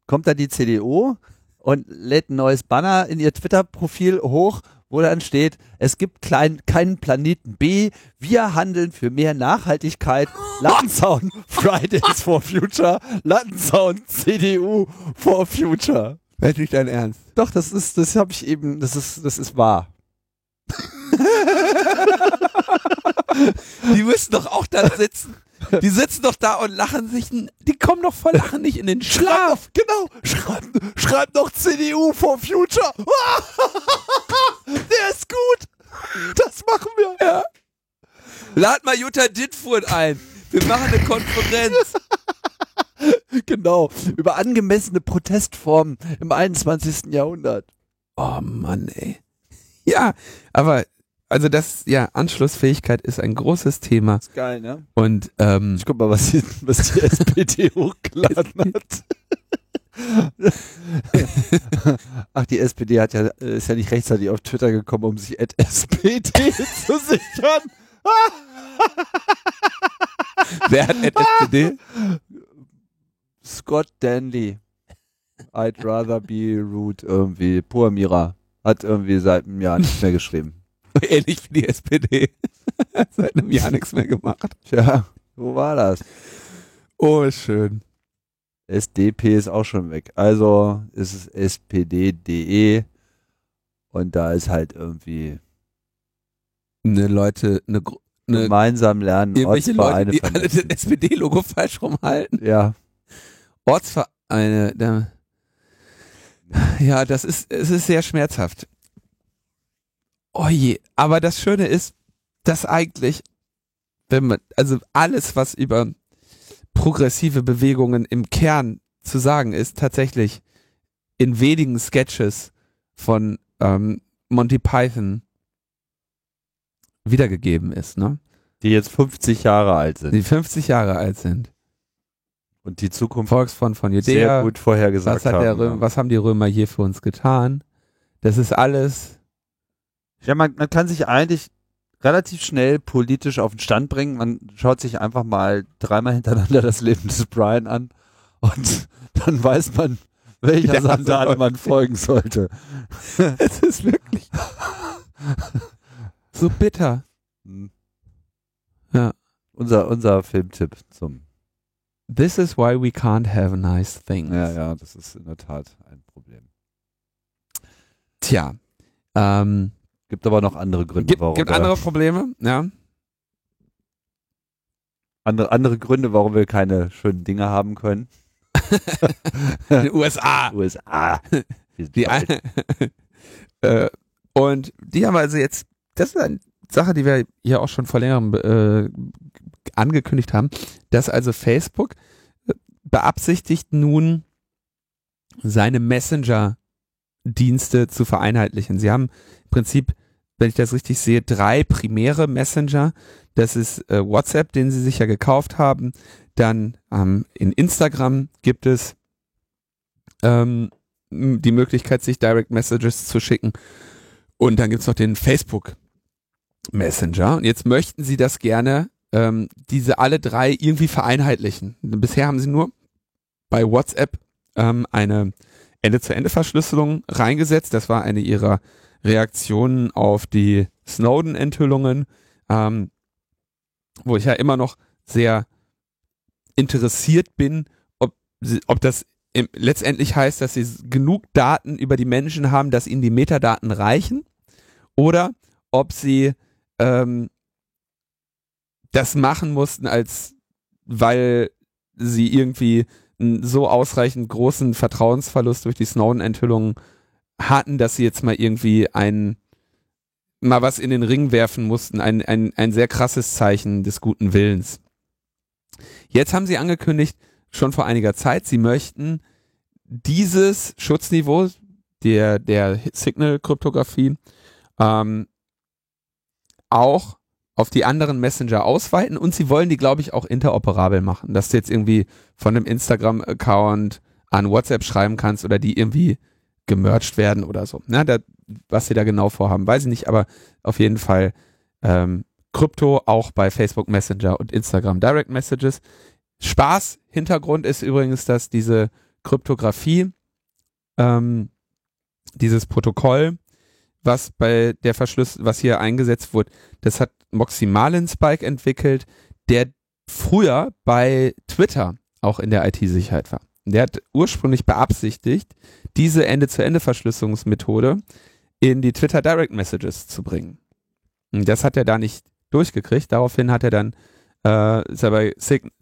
kommt da die CDU und lädt ein neues Banner in ihr Twitter-Profil hoch, wo dann steht, es gibt klein, keinen Planeten B, wir handeln für mehr Nachhaltigkeit, Lattenzaun (laughs) Fridays for Future, Lattenzaun CDU for Future. Wäre nicht dein Ernst. Doch, das ist, das habe ich eben, das ist, das ist wahr. Die müssen doch auch da sitzen. Die sitzen doch da und lachen sich, die kommen doch voll lachen nicht in den Schlaf. Genau, schreib, schreib noch CDU for Future. Der ist gut. Das machen wir. Ja. Lad mal Jutta Dittfurt ein. Wir machen eine Konferenz. (laughs) Genau, über angemessene Protestformen im 21. Jahrhundert. Oh Mann, ey. (laughs) Ja, aber also das, ja, Anschlussfähigkeit ist ein großes Thema. ist geil, ne? Und ähm, Ich guck mal, was die, was die (laughs) SPD hochgeladen hat. Ach, die SPD hat ja, ist ja nicht rechtzeitig auf Twitter gekommen, um sich at SPD zu sichern. wer hat SPD? Scott Danley. I'd rather be rude irgendwie. Pur Mira. Hat irgendwie seit einem Jahr nicht mehr geschrieben. (laughs) Ähnlich wie die SPD. (laughs) Seit einem Jahr nichts mehr gemacht. Tja, wo war das? Oh, schön. SDP ist auch schon weg. Also ist es SPD.de und da ist halt irgendwie Ne Leute, ne, Gru- ne gemeinsam lernen, irgendwelche Ortsvereine Leute, die alle das. SPD-Logo falsch rumhalten. Ja, Ortsvereine, da, ja, das ist, es ist sehr schmerzhaft. Oh je, aber das Schöne ist, dass eigentlich, wenn man, also alles, was über progressive Bewegungen im Kern zu sagen ist, tatsächlich in wenigen Sketches von ähm, Monty Python wiedergegeben ist, ne? die jetzt 50 Jahre alt sind Die 50 Jahre alt sind. Und die Zukunft Volksfront von sehr Judäa, gut vorhergesagt was, hat der haben. Röm, was haben die Römer hier für uns getan? Das ist alles, Ja, man, man kann sich eigentlich relativ schnell politisch auf den Stand bringen. Man schaut sich einfach mal dreimal hintereinander das Leben des Brian an und (laughs) dann weiß man, welcher Ja, Sandale man folgen sollte. (laughs) es ist wirklich (laughs) so bitter. Hm. Ja. Unser, unser Filmtipp zum. This is why we can't have nice things. Ja, ja, das ist in der Tat ein Problem. Tja, ähm, Gibt aber noch andere Gründe, gibt, warum gibt wir, andere Probleme, ja. andere, andere Gründe, warum wir keine schönen Dinge haben können. Den USA. USA. Die bald- ein, (laughs) äh, und die haben also jetzt, das ist eine Sache, die wir hier auch schon vor längerem äh, angekündigt haben, dass also Facebook äh, beabsichtigt nun seine Messenger-Dienste zu vereinheitlichen. Sie haben im Prinzip, wenn ich das richtig sehe, drei primäre Messenger. Das ist äh, WhatsApp, den sie sich ja gekauft haben. Dann ähm, in Instagram gibt es ähm, die Möglichkeit, sich Direct Messages zu schicken. Und dann gibt's noch den Facebook Messenger. Und jetzt möchten sie das gerne, ähm, diese alle drei irgendwie vereinheitlichen. Bisher haben sie nur bei WhatsApp ähm, eine Ende-zu-Ende-Verschlüsselung reingesetzt. Das war eine ihrer Reaktionen auf die Snowden-Enthüllungen, ähm, wo ich ja immer noch sehr interessiert bin, ob, sie, ob das im, letztendlich heißt, dass sie genug Daten über die Menschen haben, dass ihnen die Metadaten reichen, oder ob sie ähm, das machen mussten, als weil sie irgendwie einen so ausreichend großen Vertrauensverlust durch die Snowden-Enthüllungen hatten, dass sie jetzt mal irgendwie ein mal was in den Ring werfen mussten, ein, ein, ein sehr krasses Zeichen des guten Willens. Jetzt haben sie angekündigt, schon vor einiger Zeit, sie möchten dieses Schutzniveau der, der Signal-Kryptographie ähm, auch auf die anderen Messenger ausweiten und sie wollen die, glaube ich, auch interoperabel machen, dass du jetzt irgendwie von einem Instagram-Account an WhatsApp schreiben kannst oder die irgendwie gemerged werden oder so. Na, da, was sie da genau vorhaben, weiß ich nicht, aber auf jeden Fall ähm, Krypto auch bei Facebook Messenger und Instagram Direct Messages. Spaß, Hintergrund ist übrigens, dass diese Kryptographie ähm, dieses Protokoll, was bei der Verschluss, was hier eingesetzt wurde, das hat Moxie Marlin Spike entwickelt, der früher bei Twitter auch in der IT-Sicherheit war. Der hat ursprünglich beabsichtigt, diese Ende-zu-Ende-Verschlüsselungsmethode in die Twitter Direct Messages zu bringen. Und das hat er da nicht durchgekriegt. Daraufhin hat er dann, äh, ist er bei,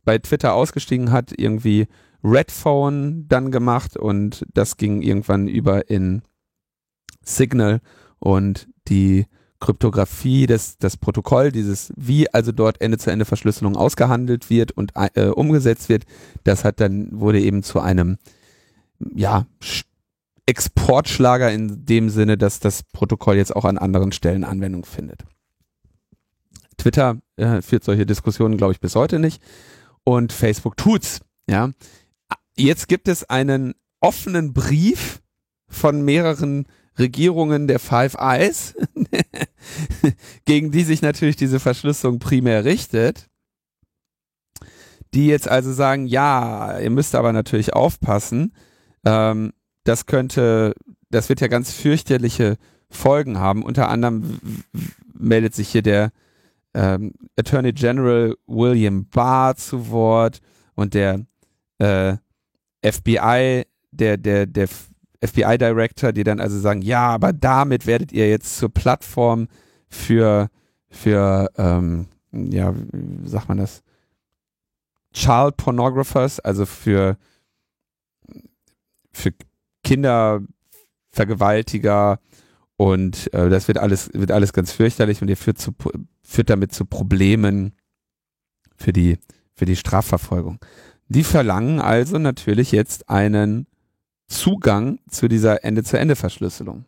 bei Twitter ausgestiegen, hat irgendwie Redphone dann gemacht und das ging irgendwann über in Signal und die Kryptographie, das, das Protokoll, dieses, wie also dort Ende-zu-Ende-Verschlüsselung ausgehandelt wird und äh, umgesetzt wird, das hat dann, wurde eben zu einem, ja, Exportschlager in dem Sinne, dass das Protokoll jetzt auch an anderen Stellen Anwendung findet. Twitter äh, führt solche Diskussionen, glaube ich, bis heute nicht. Und Facebook tut's. Ja, jetzt gibt es einen offenen Brief von mehreren Regierungen der Five Eyes, (laughs) gegen die sich natürlich diese Verschlüsselung primär richtet, die jetzt also sagen, ja, ihr müsst aber natürlich aufpassen, ähm, das könnte, das wird ja ganz fürchterliche Folgen haben. Unter anderem meldet sich hier der ähm, Attorney General William Barr zu Wort und der äh, FBI, der, der, der FBI-Director, die dann also sagen, ja, aber damit werdet ihr jetzt zur Plattform für, für ähm, ja, wie sagt man das? Child Pornographers, also für, für Kindervergewaltiger und äh, das wird alles, wird alles ganz fürchterlich und ihr führt, zu, führt damit zu Problemen für die, für die Strafverfolgung. Die verlangen also natürlich jetzt einen Zugang zu dieser Ende-zu-Ende-Verschlüsselung.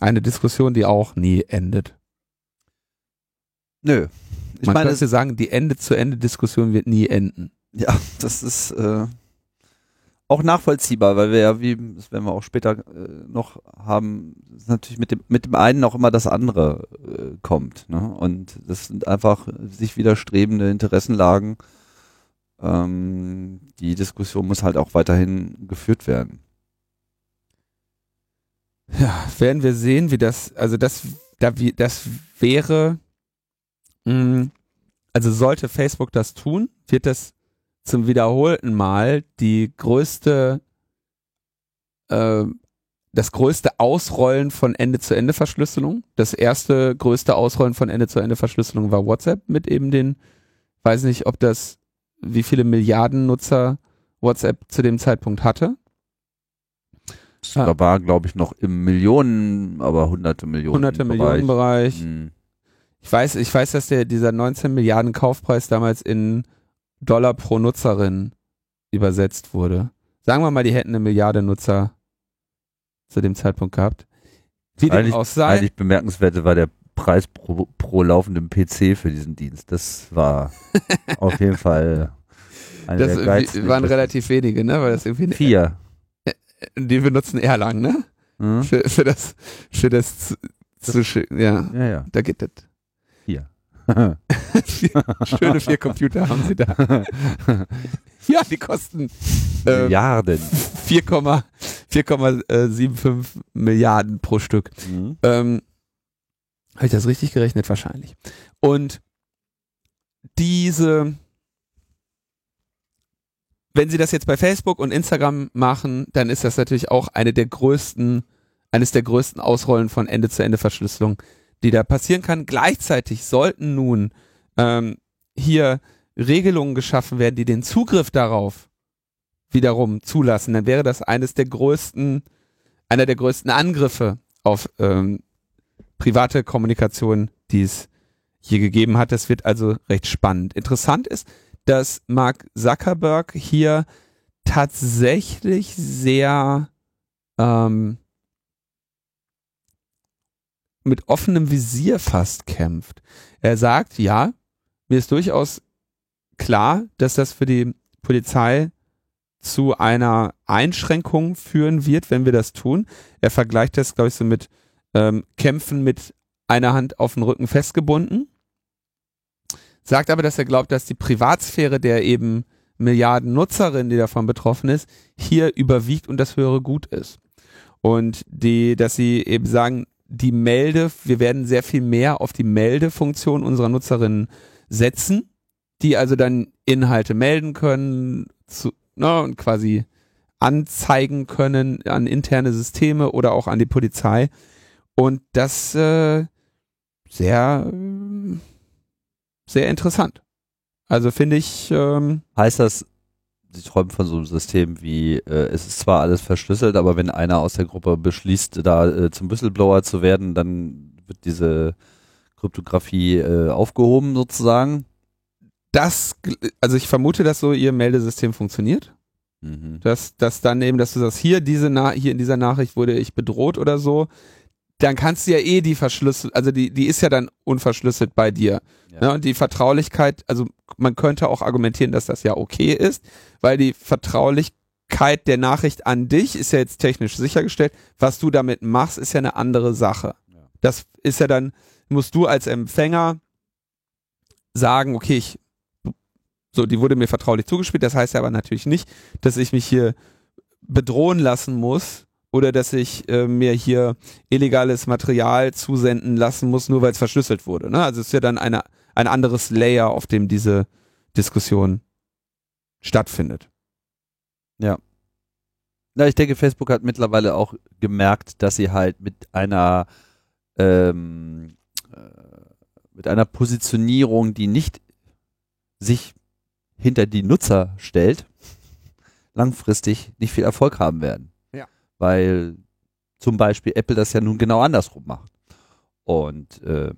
Eine Diskussion, die auch nie endet. Nö. Ich Man meine, könnte sagen, die Ende-zu-Ende-Diskussion wird nie enden. Ja, das ist äh, auch nachvollziehbar, weil wir ja, wie das werden wir auch später äh, noch haben, natürlich mit dem mit dem einen auch immer das andere äh, kommt. Ne? Und das sind einfach sich widerstrebende Interessenlagen ähm, die Diskussion muss halt auch weiterhin geführt werden. Ja, werden wir sehen, wie das, also das, da, wie, das wäre, mh, mm, also sollte Facebook das tun, wird das zum wiederholten Mal die größte, äh, das größte Ausrollen von Ende-zu-Ende-Verschlüsselung. Das erste größte Ausrollen von Ende-zu-Ende-Verschlüsselung war WhatsApp mit eben den, weiß nicht, ob das wie viele Milliarden Nutzer WhatsApp zu dem Zeitpunkt hatte. Da war, glaube ich, noch im Millionen, aber hunderte Millionen. Hunderte Bereich. Millionen Bereich. Hm. Ich weiß, ich weiß, dass der, dieser 19 Milliarden Kaufpreis damals in Dollar pro Nutzerin übersetzt wurde. Sagen wir mal, die hätten eine Milliarde Nutzer zu dem Zeitpunkt gehabt. Wie dem auch sei. Eigentlich bemerkenswerte war der Preis pro, pro laufendem PC für diesen Dienst. Das war auf jeden (laughs) Fall eine das der waren relativ wenige, ne? Weil das irgendwie Vier. Äh, die benutzen Erlang, ne? Mhm. Für, für das, für das zu, zu schicken. Ja. ja, ja. Da geht das. Vier. (laughs) Schöne vier Computer haben sie da. (laughs) ja, die kosten äh, Milliarden. 4,75 Milliarden pro Stück. Mhm. Ähm, habe ich das richtig gerechnet? Wahrscheinlich. Und diese, wenn Sie das jetzt bei Facebook und Instagram machen, dann ist das natürlich auch eine der größten, eines der größten Ausrollen von Ende-zu-Ende-Verschlüsselung, die da passieren kann. Gleichzeitig sollten nun ähm, hier Regelungen geschaffen werden, die den Zugriff darauf wiederum zulassen, dann wäre das eines der größten, einer der größten Angriffe auf ähm, private Kommunikation, die es hier gegeben hat. Das wird also recht spannend. Interessant ist, dass Mark Zuckerberg hier tatsächlich sehr ähm, mit offenem Visier fast kämpft. Er sagt, ja, mir ist durchaus klar, dass das für die Polizei zu einer Einschränkung führen wird, wenn wir das tun. Er vergleicht das, glaube ich, so mit ähm, kämpfen mit einer Hand auf den Rücken festgebunden. Sagt aber, dass er glaubt, dass die Privatsphäre der eben Milliarden Nutzerinnen, die davon betroffen ist, hier überwiegt und das höhere Gut ist. Und die, dass sie eben sagen, die Melde, wir werden sehr viel mehr auf die Meldefunktion unserer Nutzerinnen setzen, die also dann Inhalte melden können zu, na, und quasi anzeigen können an interne Systeme oder auch an die Polizei. Und das äh, sehr, sehr interessant. Also finde ich. Ähm, heißt das, Sie träumen von so einem System wie, äh, es ist zwar alles verschlüsselt, aber wenn einer aus der Gruppe beschließt, da äh, zum Whistleblower zu werden, dann wird diese Kryptographie äh, aufgehoben sozusagen? Das, also ich vermute, dass so Ihr Meldesystem funktioniert. Mhm. Dass, dass dann eben, dass du sagst, hier, diese Na hier in dieser Nachricht wurde ich bedroht oder so, dann kannst du ja eh die verschlüsselt, also die, die ist ja dann unverschlüsselt bei dir. Ja. Ne? Und die Vertraulichkeit, also man könnte auch argumentieren, dass das ja okay ist, weil die Vertraulichkeit der Nachricht an dich ist ja jetzt technisch sichergestellt. Was du damit machst, ist ja eine andere Sache. Ja. Das ist ja dann, musst du als Empfänger sagen, okay, ich, so, die wurde mir vertraulich zugespielt. Das heißt ja aber natürlich nicht, dass ich mich hier bedrohen lassen muss, oder dass ich äh, mir hier illegales Material zusenden lassen muss, nur weil es verschlüsselt wurde. Ne? Also es ist ja dann eine, ein anderes Layer, auf dem diese Diskussion stattfindet. Ja. Na, ich denke, Facebook hat mittlerweile auch gemerkt, dass sie halt mit einer ähm, äh, mit einer Positionierung, die nicht sich hinter die Nutzer stellt, langfristig nicht viel Erfolg haben werden weil zum Beispiel Apple das ja nun genau andersrum macht und äh,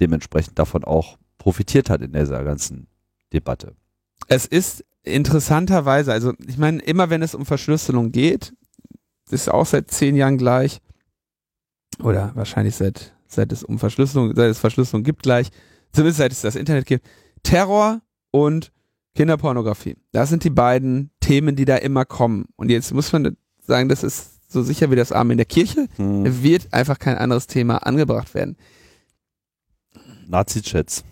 dementsprechend davon auch profitiert hat in dieser ganzen Debatte. Es ist interessanterweise, also ich meine, immer wenn es um Verschlüsselung geht, ist auch seit zehn Jahren gleich, oder wahrscheinlich seit, seit es um Verschlüsselung, seit es Verschlüsselung gibt gleich, zumindest seit es das Internet gibt, Terror und Kinderpornografie. Das sind die beiden Themen, die da immer kommen. Und jetzt muss man sagen, das ist so sicher wie das Arm in der Kirche. Hm. wird einfach kein anderes Thema angebracht werden. Nazi-Chats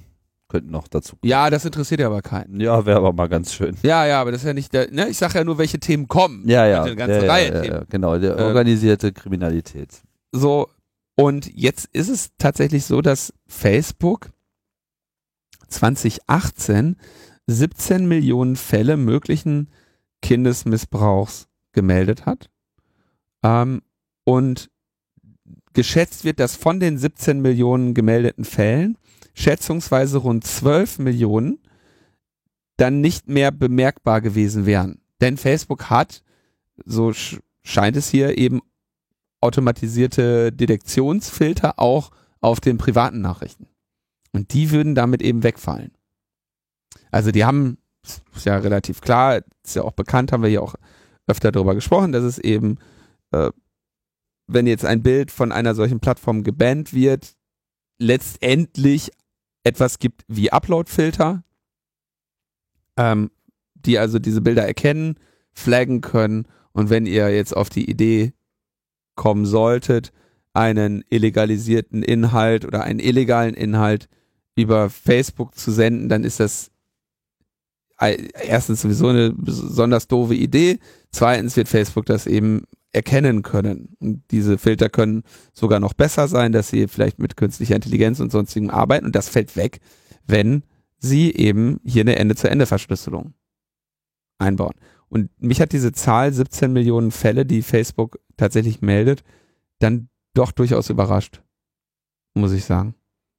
könnten noch dazu kommen. Ja, das interessiert ja aber keinen. Ja, wäre aber mal ganz schön. Ja, ja, aber das ist ja nicht der, ne? ich sage ja nur, welche Themen kommen. Ja, ja. Eine ganze ja, Reihe ja, Themen. Ja, genau, die organisierte äh, Kriminalität. So, und jetzt ist es tatsächlich so, dass Facebook 2018 17 Millionen Fälle möglichen Kindesmissbrauchs gemeldet hat. Ähm, und geschätzt wird, dass von den 17 Millionen gemeldeten Fällen schätzungsweise rund 12 Millionen dann nicht mehr bemerkbar gewesen wären. Denn Facebook hat, so scheint es hier, eben automatisierte Detektionsfilter auch auf den privaten Nachrichten. Und die würden damit eben wegfallen. Also die haben, ist ja relativ klar, ist ja auch bekannt, haben wir hier auch öfter darüber gesprochen, dass es eben äh, wenn jetzt ein Bild von einer solchen Plattform gebannt wird, letztendlich etwas gibt wie Upload-Filter, ähm, die also diese Bilder erkennen, flaggen können und wenn ihr jetzt auf die Idee kommen solltet, einen illegalisierten Inhalt oder einen illegalen Inhalt über Facebook zu senden, dann ist das erstens sowieso eine besonders doofe Idee. Zweitens wird Facebook das eben erkennen können. Und diese Filter können sogar noch besser sein, dass sie vielleicht mit künstlicher Intelligenz und sonstigem arbeiten und das fällt weg, wenn sie eben hier eine Ende-zu-Ende-Verschlüsselung einbauen. Und mich hat diese Zahl 17 Millionen Fälle, die Facebook tatsächlich meldet, dann doch durchaus überrascht, muss ich sagen.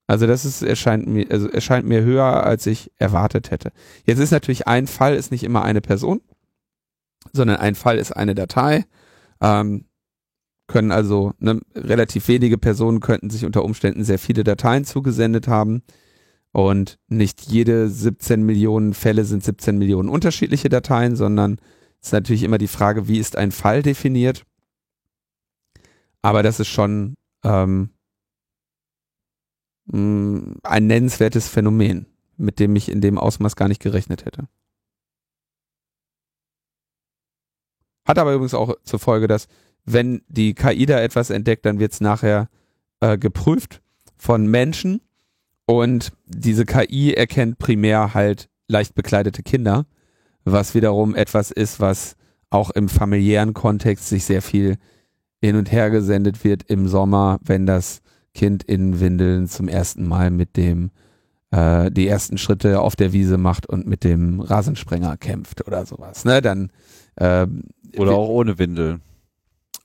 Also das ist, erscheint mir, also erscheint mir höher, als ich erwartet hätte. Jetzt ist natürlich ein Fall ist nicht immer eine Person, sondern ein Fall ist eine Datei ähm, können also ne, relativ wenige Personen könnten sich unter Umständen sehr viele Dateien zugesendet haben. Und nicht jede 17 Millionen Fälle sind 17 Millionen unterschiedliche Dateien, sondern es ist natürlich immer die Frage, wie ist ein Fall definiert. Aber das ist schon ähm, ein nennenswertes Phänomen, mit dem ich in dem Ausmaß gar nicht gerechnet hätte. Hat aber übrigens auch zur Folge, dass wenn die KI da etwas entdeckt, dann wird es nachher äh, geprüft von Menschen und diese KI erkennt primär halt leicht bekleidete Kinder, was wiederum etwas ist, was auch im familiären Kontext sich sehr viel hin und her gesendet wird im Sommer, wenn das Kind in Windeln zum ersten Mal mit dem äh, die ersten Schritte auf der Wiese macht und mit dem Rasensprenger kämpft oder sowas. Ne? Dann äh, oder auch ohne Windel.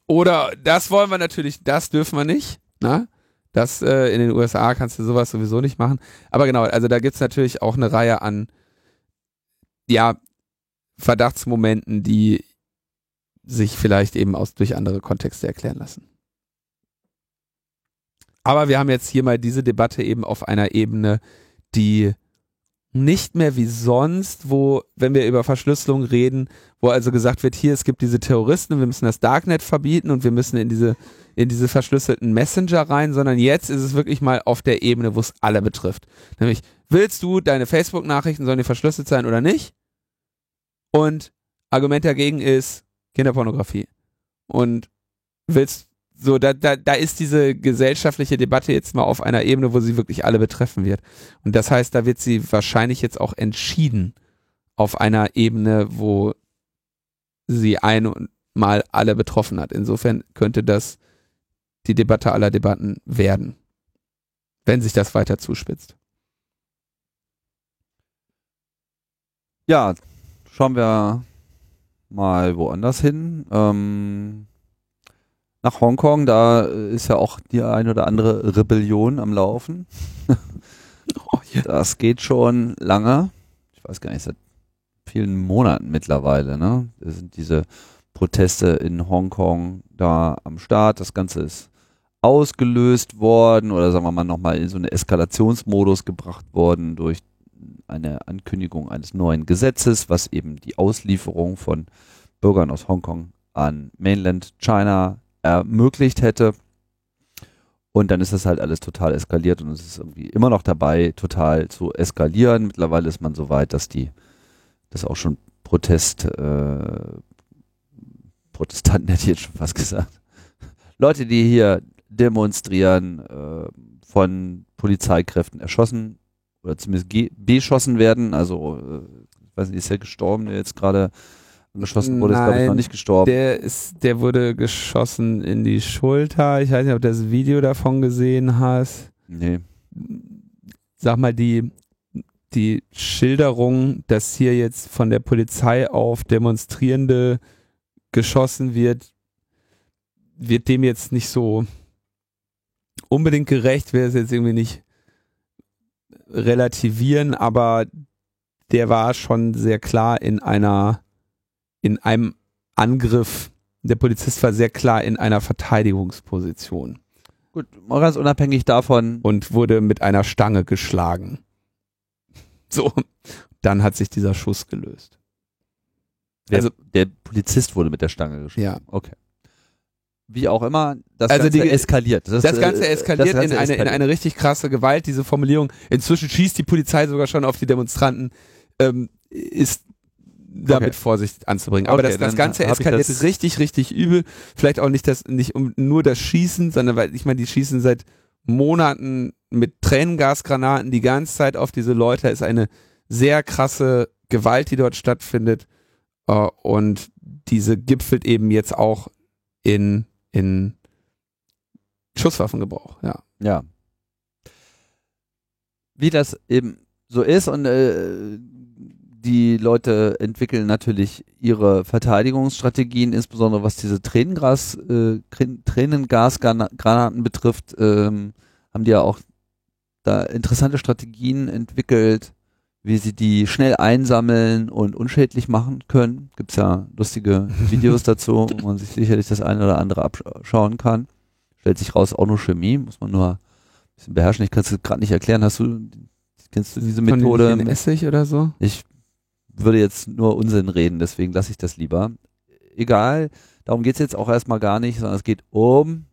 Oder das wollen wir natürlich, das dürfen wir nicht. Ne? Das äh, in den USA kannst du sowas sowieso nicht machen. Aber genau, also da gibt's natürlich auch eine Reihe an ja, Verdachtsmomenten, die sich vielleicht eben aus durch andere Kontexte erklären lassen. Aber wir haben jetzt hier mal diese Debatte eben auf einer Ebene, die nicht mehr wie sonst, wo, wenn wir über Verschlüsselung reden, wo also gesagt wird, hier, es gibt diese Terroristen, wir müssen das Darknet verbieten und wir müssen in diese, in diese verschlüsselten Messenger rein, sondern jetzt ist es wirklich mal auf der Ebene, wo es alle betrifft. Nämlich, willst du, deine Facebook-Nachrichten sollen dir verschlüsselt sein oder nicht? Und Argument dagegen ist Kinderpornografie. Und willst so, da, da, da ist diese gesellschaftliche Debatte jetzt mal auf einer Ebene, wo sie wirklich alle betreffen wird. Und das heißt, da wird sie wahrscheinlich jetzt auch entschieden auf einer Ebene, wo sie einmal alle betroffen hat. Insofern könnte das die Debatte aller Debatten werden, wenn sich das weiter zuspitzt. Ja, schauen wir mal woanders hin. Ähm, nach Hongkong, da ist ja auch die ein oder andere Rebellion am Laufen. (laughs) oh, yeah. Das geht schon lange. Ich weiß gar nicht, seit vielen Monaten mittlerweile. Ne? Das sind diese Proteste in Hongkong da am Start. Das Ganze ist ausgelöst worden oder sagen wir mal nochmal in so einen Eskalationsmodus gebracht worden durch eine Ankündigung eines neuen Gesetzes, was eben die Auslieferung von Bürgern aus Hongkong an Mainland China ermöglicht hätte. Und dann ist das halt alles total eskaliert und es ist irgendwie immer noch dabei, total zu eskalieren. Mittlerweile ist man so weit, dass die, das auch schon Protest, äh, Protestanten (laughs) hätte ich jetzt schon fast gesagt. Leute, die hier demonstrieren, äh, von Polizeikräften erschossen oder zumindest beschossen werden. Also, äh, ich weiß nicht, ist der gestorben, der jetzt gerade angeschossen wurde, Nein, ist glaube ich noch nicht gestorben. Der ist, der wurde geschossen in die Schulter. Ich weiß nicht, ob du das Video davon gesehen hast. Nee. Sag mal, die, die Schilderung, dass hier jetzt von der Polizei auf Demonstrierende geschossen wird, wird dem jetzt nicht so unbedingt gerecht, wäre es jetzt irgendwie nicht relativieren, aber der war schon sehr klar in einer, in einem Angriff. Der Polizist war sehr klar in einer Verteidigungsposition. Gut, ganz unabhängig davon. Und wurde mit einer Stange geschlagen. So, dann hat sich dieser Schuss gelöst. Der, also der Polizist wurde mit der Stange geschlagen. Ja. Okay wie auch immer, das also Ganze die, eskaliert. Das, das Ganze äh, eskaliert das Ganze in, eine, eskaliert. in eine richtig krasse Gewalt, diese Formulierung. Inzwischen schießt die Polizei sogar schon auf die Demonstranten, ähm, ist damit okay. Vorsicht anzubringen. Aber okay, das, das Ganze eskaliert das richtig, richtig übel. Vielleicht auch nicht das, nicht um nur das Schießen, sondern weil, ich meine, die schießen seit Monaten mit Tränengasgranaten die ganze Zeit auf diese Leute. Ist eine sehr krasse Gewalt, die dort stattfindet. Uh, und diese gipfelt eben jetzt auch in in Schusswaffengebrauch, ja. Ja. Wie das eben so ist und äh, die Leute entwickeln natürlich ihre Verteidigungsstrategien, insbesondere was diese Tränengas, äh, Tränengasgranaten betrifft, ähm, haben die ja auch da interessante Strategien entwickelt, wie sie die schnell einsammeln und unschädlich machen können. Gibt's ja lustige (laughs) Videos dazu, wo man sich sicherlich das eine oder andere abschauen kann. Stellt sich raus, auch nur Chemie, muss man nur ein bisschen beherrschen. Ich kann es gerade nicht erklären. Hast du, kennst du diese Methode? In Essig oder so? Ich würde jetzt nur Unsinn reden, deswegen lasse ich das lieber. Egal, darum geht's jetzt auch erstmal gar nicht, sondern es geht um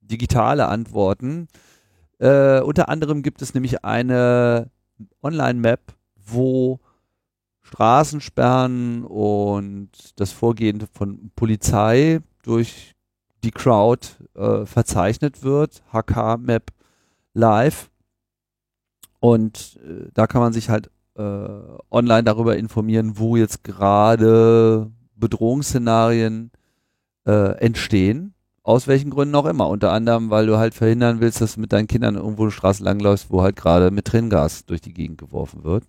digitale Antworten. Äh, unter anderem gibt es nämlich eine Online-Map, wo Straßensperren und das Vorgehen von Polizei durch die Crowd äh, verzeichnet wird, HK Map Live. Und äh, da kann man sich halt äh, online darüber informieren, wo jetzt gerade Bedrohungsszenarien äh, entstehen. Aus welchen Gründen auch immer. Unter anderem, weil du halt verhindern willst, dass du mit deinen Kindern irgendwo eine Straße langläufst, wo halt gerade mit Tränengas durch die Gegend geworfen wird.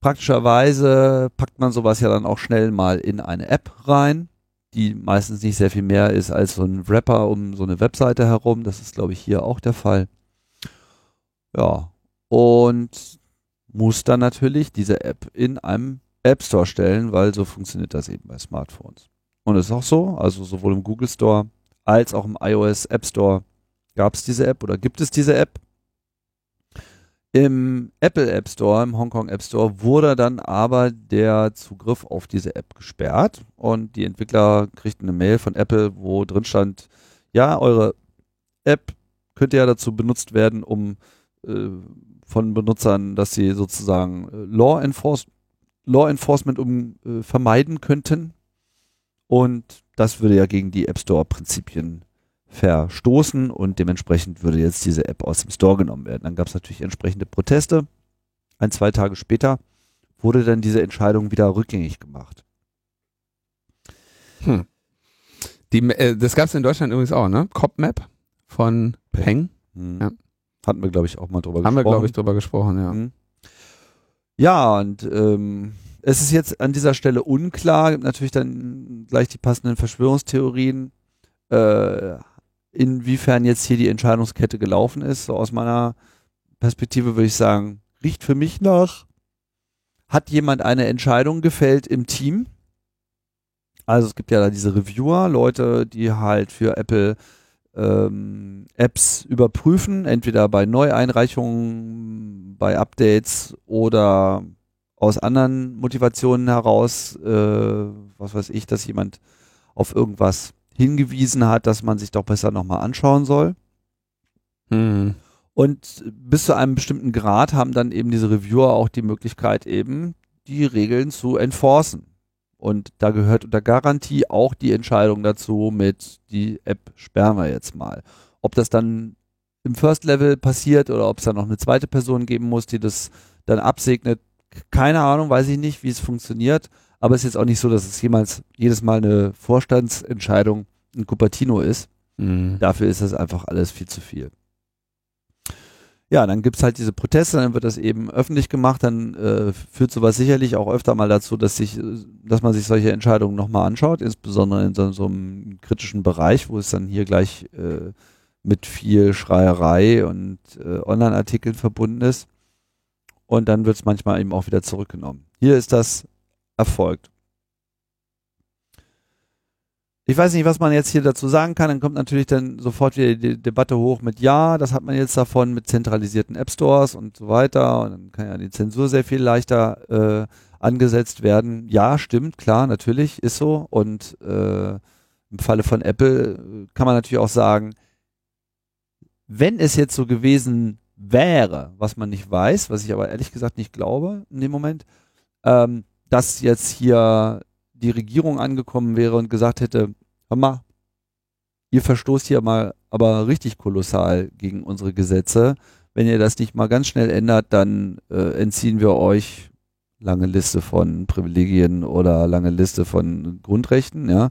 Praktischerweise packt man sowas ja dann auch schnell mal in eine App rein, die meistens nicht sehr viel mehr ist als so ein Wrapper um so eine Webseite herum. Das ist, glaube ich, hier auch der Fall. Ja. Und muss dann natürlich diese App in einem App Store stellen, weil so funktioniert das eben bei Smartphones. Und ist auch so, also sowohl im Google Store als auch im iOS App Store gab es diese App oder gibt es diese App. Im Apple App Store, im Hongkong App Store, wurde dann aber der Zugriff auf diese App gesperrt und die Entwickler kriegten eine Mail von Apple, wo drin stand, ja, eure App könnte ja dazu benutzt werden, um äh, von Benutzern, dass sie sozusagen äh, Law, Enforce Law Enforcement um, äh, vermeiden könnten. Und das würde ja gegen die App Store Prinzipien verstoßen und dementsprechend würde jetzt diese App aus dem Store genommen werden. Dann gab es natürlich entsprechende Proteste. Ein, zwei Tage später wurde dann diese Entscheidung wieder rückgängig gemacht. Hm. Die, äh, das gab es in Deutschland übrigens auch, ne? CopMap von Peng. Hm. Ja. Hatten wir, glaube ich, auch mal drüber Haben wir, gesprochen. glaube ich, drüber gesprochen, ja. Mhm. Ja, und ähm, es ist jetzt an dieser Stelle unklar, gibt natürlich dann gleich die passenden Verschwörungstheorien, äh, inwiefern jetzt hier die Entscheidungskette gelaufen ist. So aus meiner Perspektive würde ich sagen, riecht für mich nach, hat jemand eine Entscheidung gefällt im Team? Also es gibt ja da diese Reviewer, Leute, die halt für Apple ähm, Apps überprüfen, entweder bei Neueinreichungen, bei Updates oder aus anderen Motivationen heraus, äh, was weiß ich, dass jemand auf irgendwas hingewiesen hat, dass man sich doch besser nochmal anschauen soll. Hm. Und bis zu einem bestimmten Grad haben dann eben diese Reviewer auch die Möglichkeit eben, die Regeln zu enforcen. Und da gehört unter Garantie auch die Entscheidung dazu mit, die App sperren wir jetzt mal. Ob das dann im First Level passiert oder ob es dann noch eine zweite Person geben muss, die das dann absegnet, keine Ahnung, weiß ich nicht, wie es funktioniert. Aber es ist jetzt auch nicht so, dass es jemals jedes Mal eine Vorstandsentscheidung in Cupertino ist. Hm. Dafür ist das einfach alles viel zu viel. Ja, dann gibt's halt diese Proteste, dann wird das eben öffentlich gemacht, dann äh, führt sowas sicherlich auch öfter mal dazu, dass sich, äh, dass man sich solche Entscheidungen nochmal anschaut, insbesondere in so, so einem kritischen Bereich, wo es dann hier gleich äh, mit viel Schreierei und äh, Online-Artikeln verbunden ist. Und dann wird's manchmal eben auch wieder zurückgenommen. Hier ist das erfolgt. Ich weiß nicht, was man jetzt hier dazu sagen kann. Dann kommt natürlich dann sofort wieder die Debatte hoch mit Ja, das hat man jetzt davon mit zentralisierten App Stores und so weiter. Und dann kann ja die Zensur sehr viel leichter äh, angesetzt werden. Ja, stimmt, klar, natürlich, ist so. Und äh, im Falle von Apple äh, kann man natürlich auch sagen, wenn es jetzt so gewesen wäre, was man nicht weiß, was ich aber ehrlich gesagt nicht glaube in dem Moment, ähm, dass jetzt hier die Regierung angekommen wäre und gesagt hätte, hör mal, ihr verstoßt hier mal aber richtig kolossal gegen unsere Gesetze. Wenn ihr das nicht mal ganz schnell ändert, dann äh, entziehen wir euch lange Liste von Privilegien oder lange Liste von Grundrechten. Ja,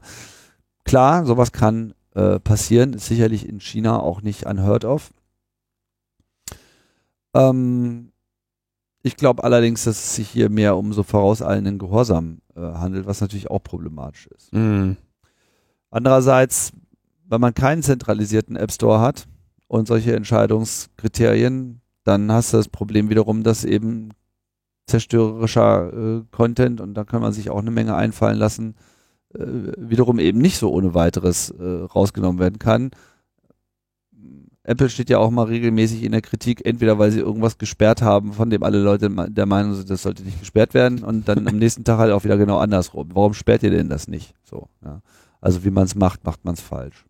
klar, sowas kann äh, passieren, ist sicherlich in China auch nicht unheard of. Ähm, ich glaube allerdings, dass es sich hier mehr um so vorauseilenden Gehorsam äh, handelt, was natürlich auch problematisch ist. Hm. Andererseits, wenn man keinen zentralisierten App Store hat und solche Entscheidungskriterien, dann hast du das Problem wiederum, dass eben zerstörerischer äh, Content und da kann man sich auch eine Menge einfallen lassen, äh, wiederum eben nicht so ohne weiteres äh, rausgenommen werden kann. Apple steht ja auch mal regelmäßig in der Kritik, entweder weil sie irgendwas gesperrt haben, von dem alle Leute der Meinung sind, das sollte nicht gesperrt werden und dann am nächsten Tag halt auch wieder genau andersrum. Warum sperrt ihr denn das nicht? So, ja. Also wie man es macht, macht man es falsch.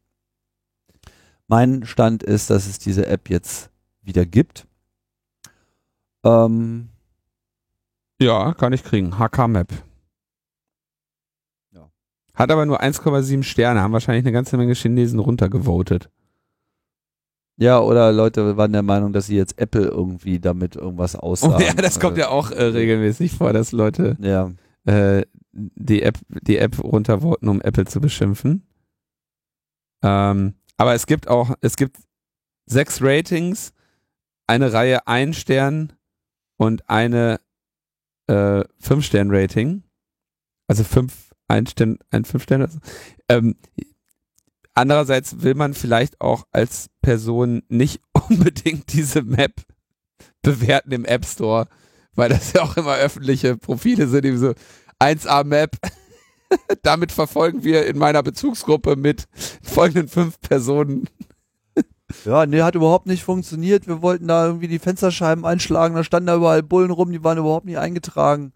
Mein Stand ist, dass es diese App jetzt wieder gibt. Ähm, Ja, kann ich kriegen. HK-Map. Ja. Hat aber nur 1,7 Sterne, haben wahrscheinlich eine ganze Menge Chinesen runtergevotet. Ja, oder Leute waren der Meinung, dass sie jetzt Apple irgendwie damit irgendwas aussagen. Oh ja, das kommt ja auch äh, regelmäßig vor, dass Leute Ja. äh, die App, die App runter wollten, um Apple zu beschimpfen. Ähm, aber es gibt auch, es gibt sechs Ratings, eine Reihe ein Stern und eine äh, fünf Stern Rating. Also fünf, ein Stern, ein fünf Stern. Also, ähm, andererseits will man vielleicht auch als Person nicht (laughs) unbedingt diese Map bewerten im App Store, weil das ja auch immer öffentliche Profile sind, die so 1A Map. (laughs) Damit verfolgen wir in meiner Bezugsgruppe mit folgenden fünf Personen. Ja, nee, hat überhaupt nicht funktioniert. Wir wollten da irgendwie die Fensterscheiben einschlagen, da standen da überall Bullen rum, die waren überhaupt nicht eingetragen.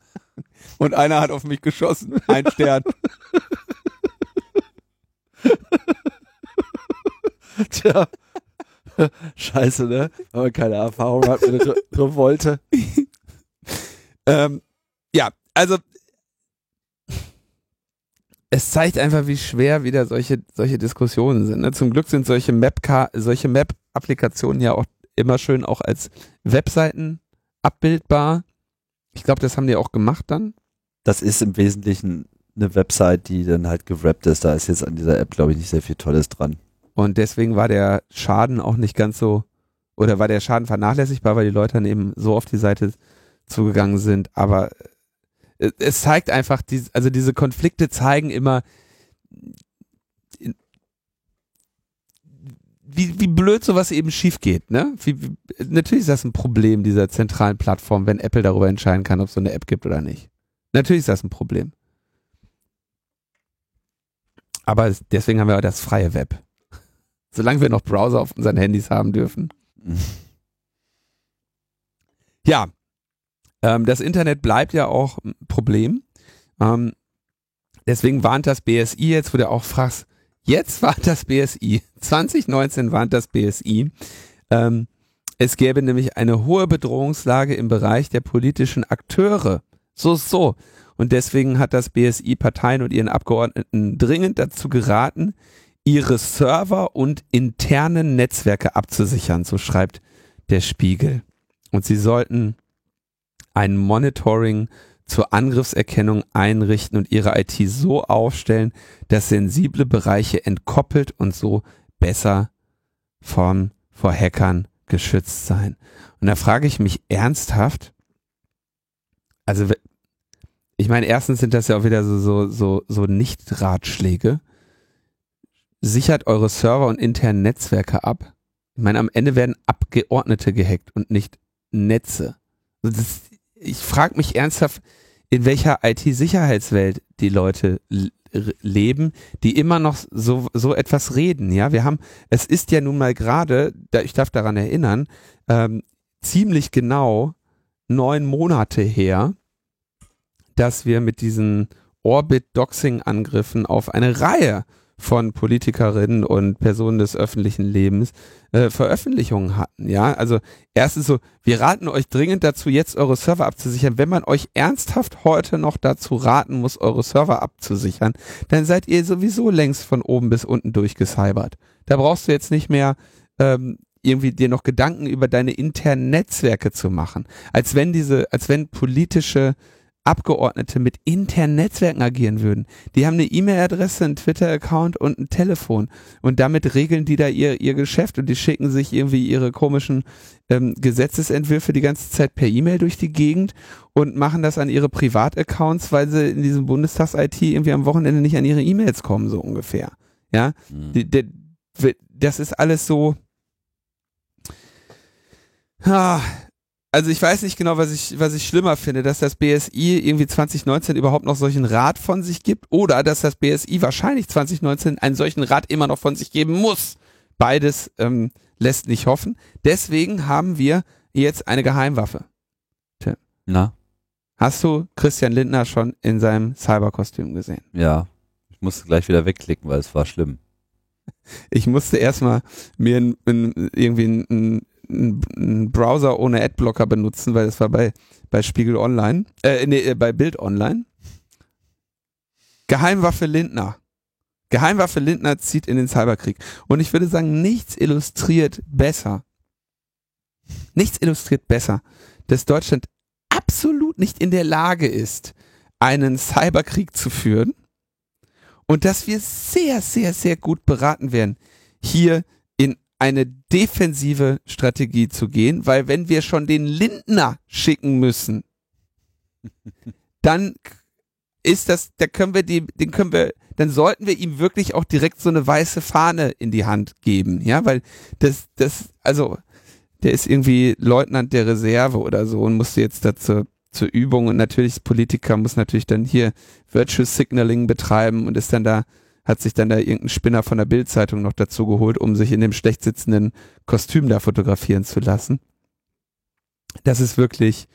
Und einer hat auf mich geschossen. Ein Stern. (laughs) (laughs) Tja. (laughs) Scheiße, ne? Wenn man keine Erfahrung hat mit der Revolte. ähm, ja, also es zeigt einfach, wie schwer wieder solche, solche Diskussionen sind. Ne? Zum Glück sind solche Map solche Map-Applikationen ja auch immer schön auch als Webseiten abbildbar. Ich glaube, das haben die auch gemacht dann. Das ist im Wesentlichen eine Website, die dann halt gewrappt ist. Da ist jetzt an dieser App, glaube ich, nicht sehr viel Tolles dran. Und deswegen war der Schaden auch nicht ganz so, oder war der Schaden vernachlässigbar, weil die Leute dann eben so auf die Seite zugegangen sind. Aber äh, es zeigt einfach, also diese Konflikte zeigen immer, wie, wie blöd sowas eben schief geht. Ne? Wie, wie, natürlich ist das ein Problem dieser zentralen Plattform, wenn Apple darüber entscheiden kann, ob es so eine App gibt oder nicht. Natürlich ist das ein Problem. Aber deswegen haben wir auch das freie Web. Solange wir noch Browser auf unseren Handys haben dürfen. (laughs) Ja, ähm, das Internet bleibt ja auch ein Problem. Ähm, deswegen warnt das BSI jetzt, wo du auch fragst, jetzt warnt das BSI, 2019 (laughs) warnt das BSI, ähm, es gäbe nämlich eine hohe Bedrohungslage im Bereich der politischen Akteure. So, so. Und deswegen hat das BSI Parteien und ihren Abgeordneten dringend dazu geraten, ihre Server und internen Netzwerke abzusichern, so schreibt der Spiegel. Und sie sollten ein Monitoring zur Angriffserkennung einrichten und ihre IT so aufstellen, dass sensible Bereiche entkoppelt und so besser von, vor Hackern geschützt sein. Und da frage ich mich ernsthaft, also ich meine, erstens sind das ja auch wieder so, so, so, so Nicht-Ratschläge. Sichert eure Server und internen Netzwerke ab. Ich meine, am Ende werden Abgeordnete gehackt und nicht Netze. Das, ich frage mich ernsthaft, in welcher IT-Sicherheitswelt die Leute leben, die immer noch so, so etwas reden. Ja, wir haben, es ist ja nun mal gerade, ich darf daran erinnern, ähm, ziemlich genau neun Monate her, dass wir mit diesen Orbit-Doxing-Angriffen auf eine Reihe von Politikerinnen und Personen des öffentlichen Lebens äh, Veröffentlichungen hatten. Ja, also erstens so, wir raten euch dringend dazu, jetzt eure Server abzusichern. Wenn man euch ernsthaft heute noch dazu raten muss, eure Server abzusichern, dann seid ihr sowieso längst von oben bis unten durchgecybert. Da brauchst du jetzt nicht mehr ähm, irgendwie dir noch Gedanken über deine internen Netzwerke zu machen, als wenn diese, als wenn politische Abgeordnete mit internen Netzwerken agieren würden. Die haben eine E-Mail-Adresse, einen Twitter-Account und ein Telefon. Und damit regeln die da ihr, ihr Geschäft und die schicken sich irgendwie ihre komischen ähm, Gesetzesentwürfe die ganze Zeit per E-Mail durch die Gegend und machen das an ihre Privataccounts, weil sie in diesem Bundestags-IT irgendwie am Wochenende nicht an ihre E-Mails kommen, so ungefähr. Ja, mhm. die, die, das ist alles so. Ah, also ich weiß nicht genau, was ich, was ich schlimmer finde, dass das BSI irgendwie 2019 überhaupt noch solchen Rat von sich gibt oder dass das BSI wahrscheinlich 2019 einen solchen Rat immer noch von sich geben muss. Beides ähm, lässt nicht hoffen. Deswegen haben wir jetzt eine Geheimwaffe. Tim. Na? Hast du Christian Lindner schon in seinem Cyberkostüm gesehen? Ja. Ich musste gleich wieder wegklicken, weil es war schlimm. Ich musste erstmal mir in, in, irgendwie ein, einen Browser ohne Adblocker benutzen, weil das war bei, bei Spiegel Online, äh, nee, äh, bei Bild Online. Geheimwaffe Lindner. Geheimwaffe Lindner zieht in den Cyberkrieg. Und ich würde sagen, nichts illustriert besser. Nichts illustriert besser, dass Deutschland absolut nicht in der Lage ist, einen Cyberkrieg zu führen und dass wir sehr, sehr, sehr gut beraten werden, hier eine defensive Strategie zu gehen, weil wenn wir schon den Lindner schicken müssen, (laughs) dann ist das, da können wir die, den können wir, dann sollten wir ihm wirklich auch direkt so eine weiße Fahne in die Hand geben, ja, weil das, das, also, der ist irgendwie Leutnant der Reserve oder so und musste jetzt dazu zur Übung und natürlich Politiker muss natürlich dann hier Virtual Signaling betreiben und ist dann da, hat sich dann da irgendein Spinner von der Bildzeitung noch dazu geholt, um sich in dem schlecht sitzenden Kostüm da fotografieren zu lassen. Das ist wirklich,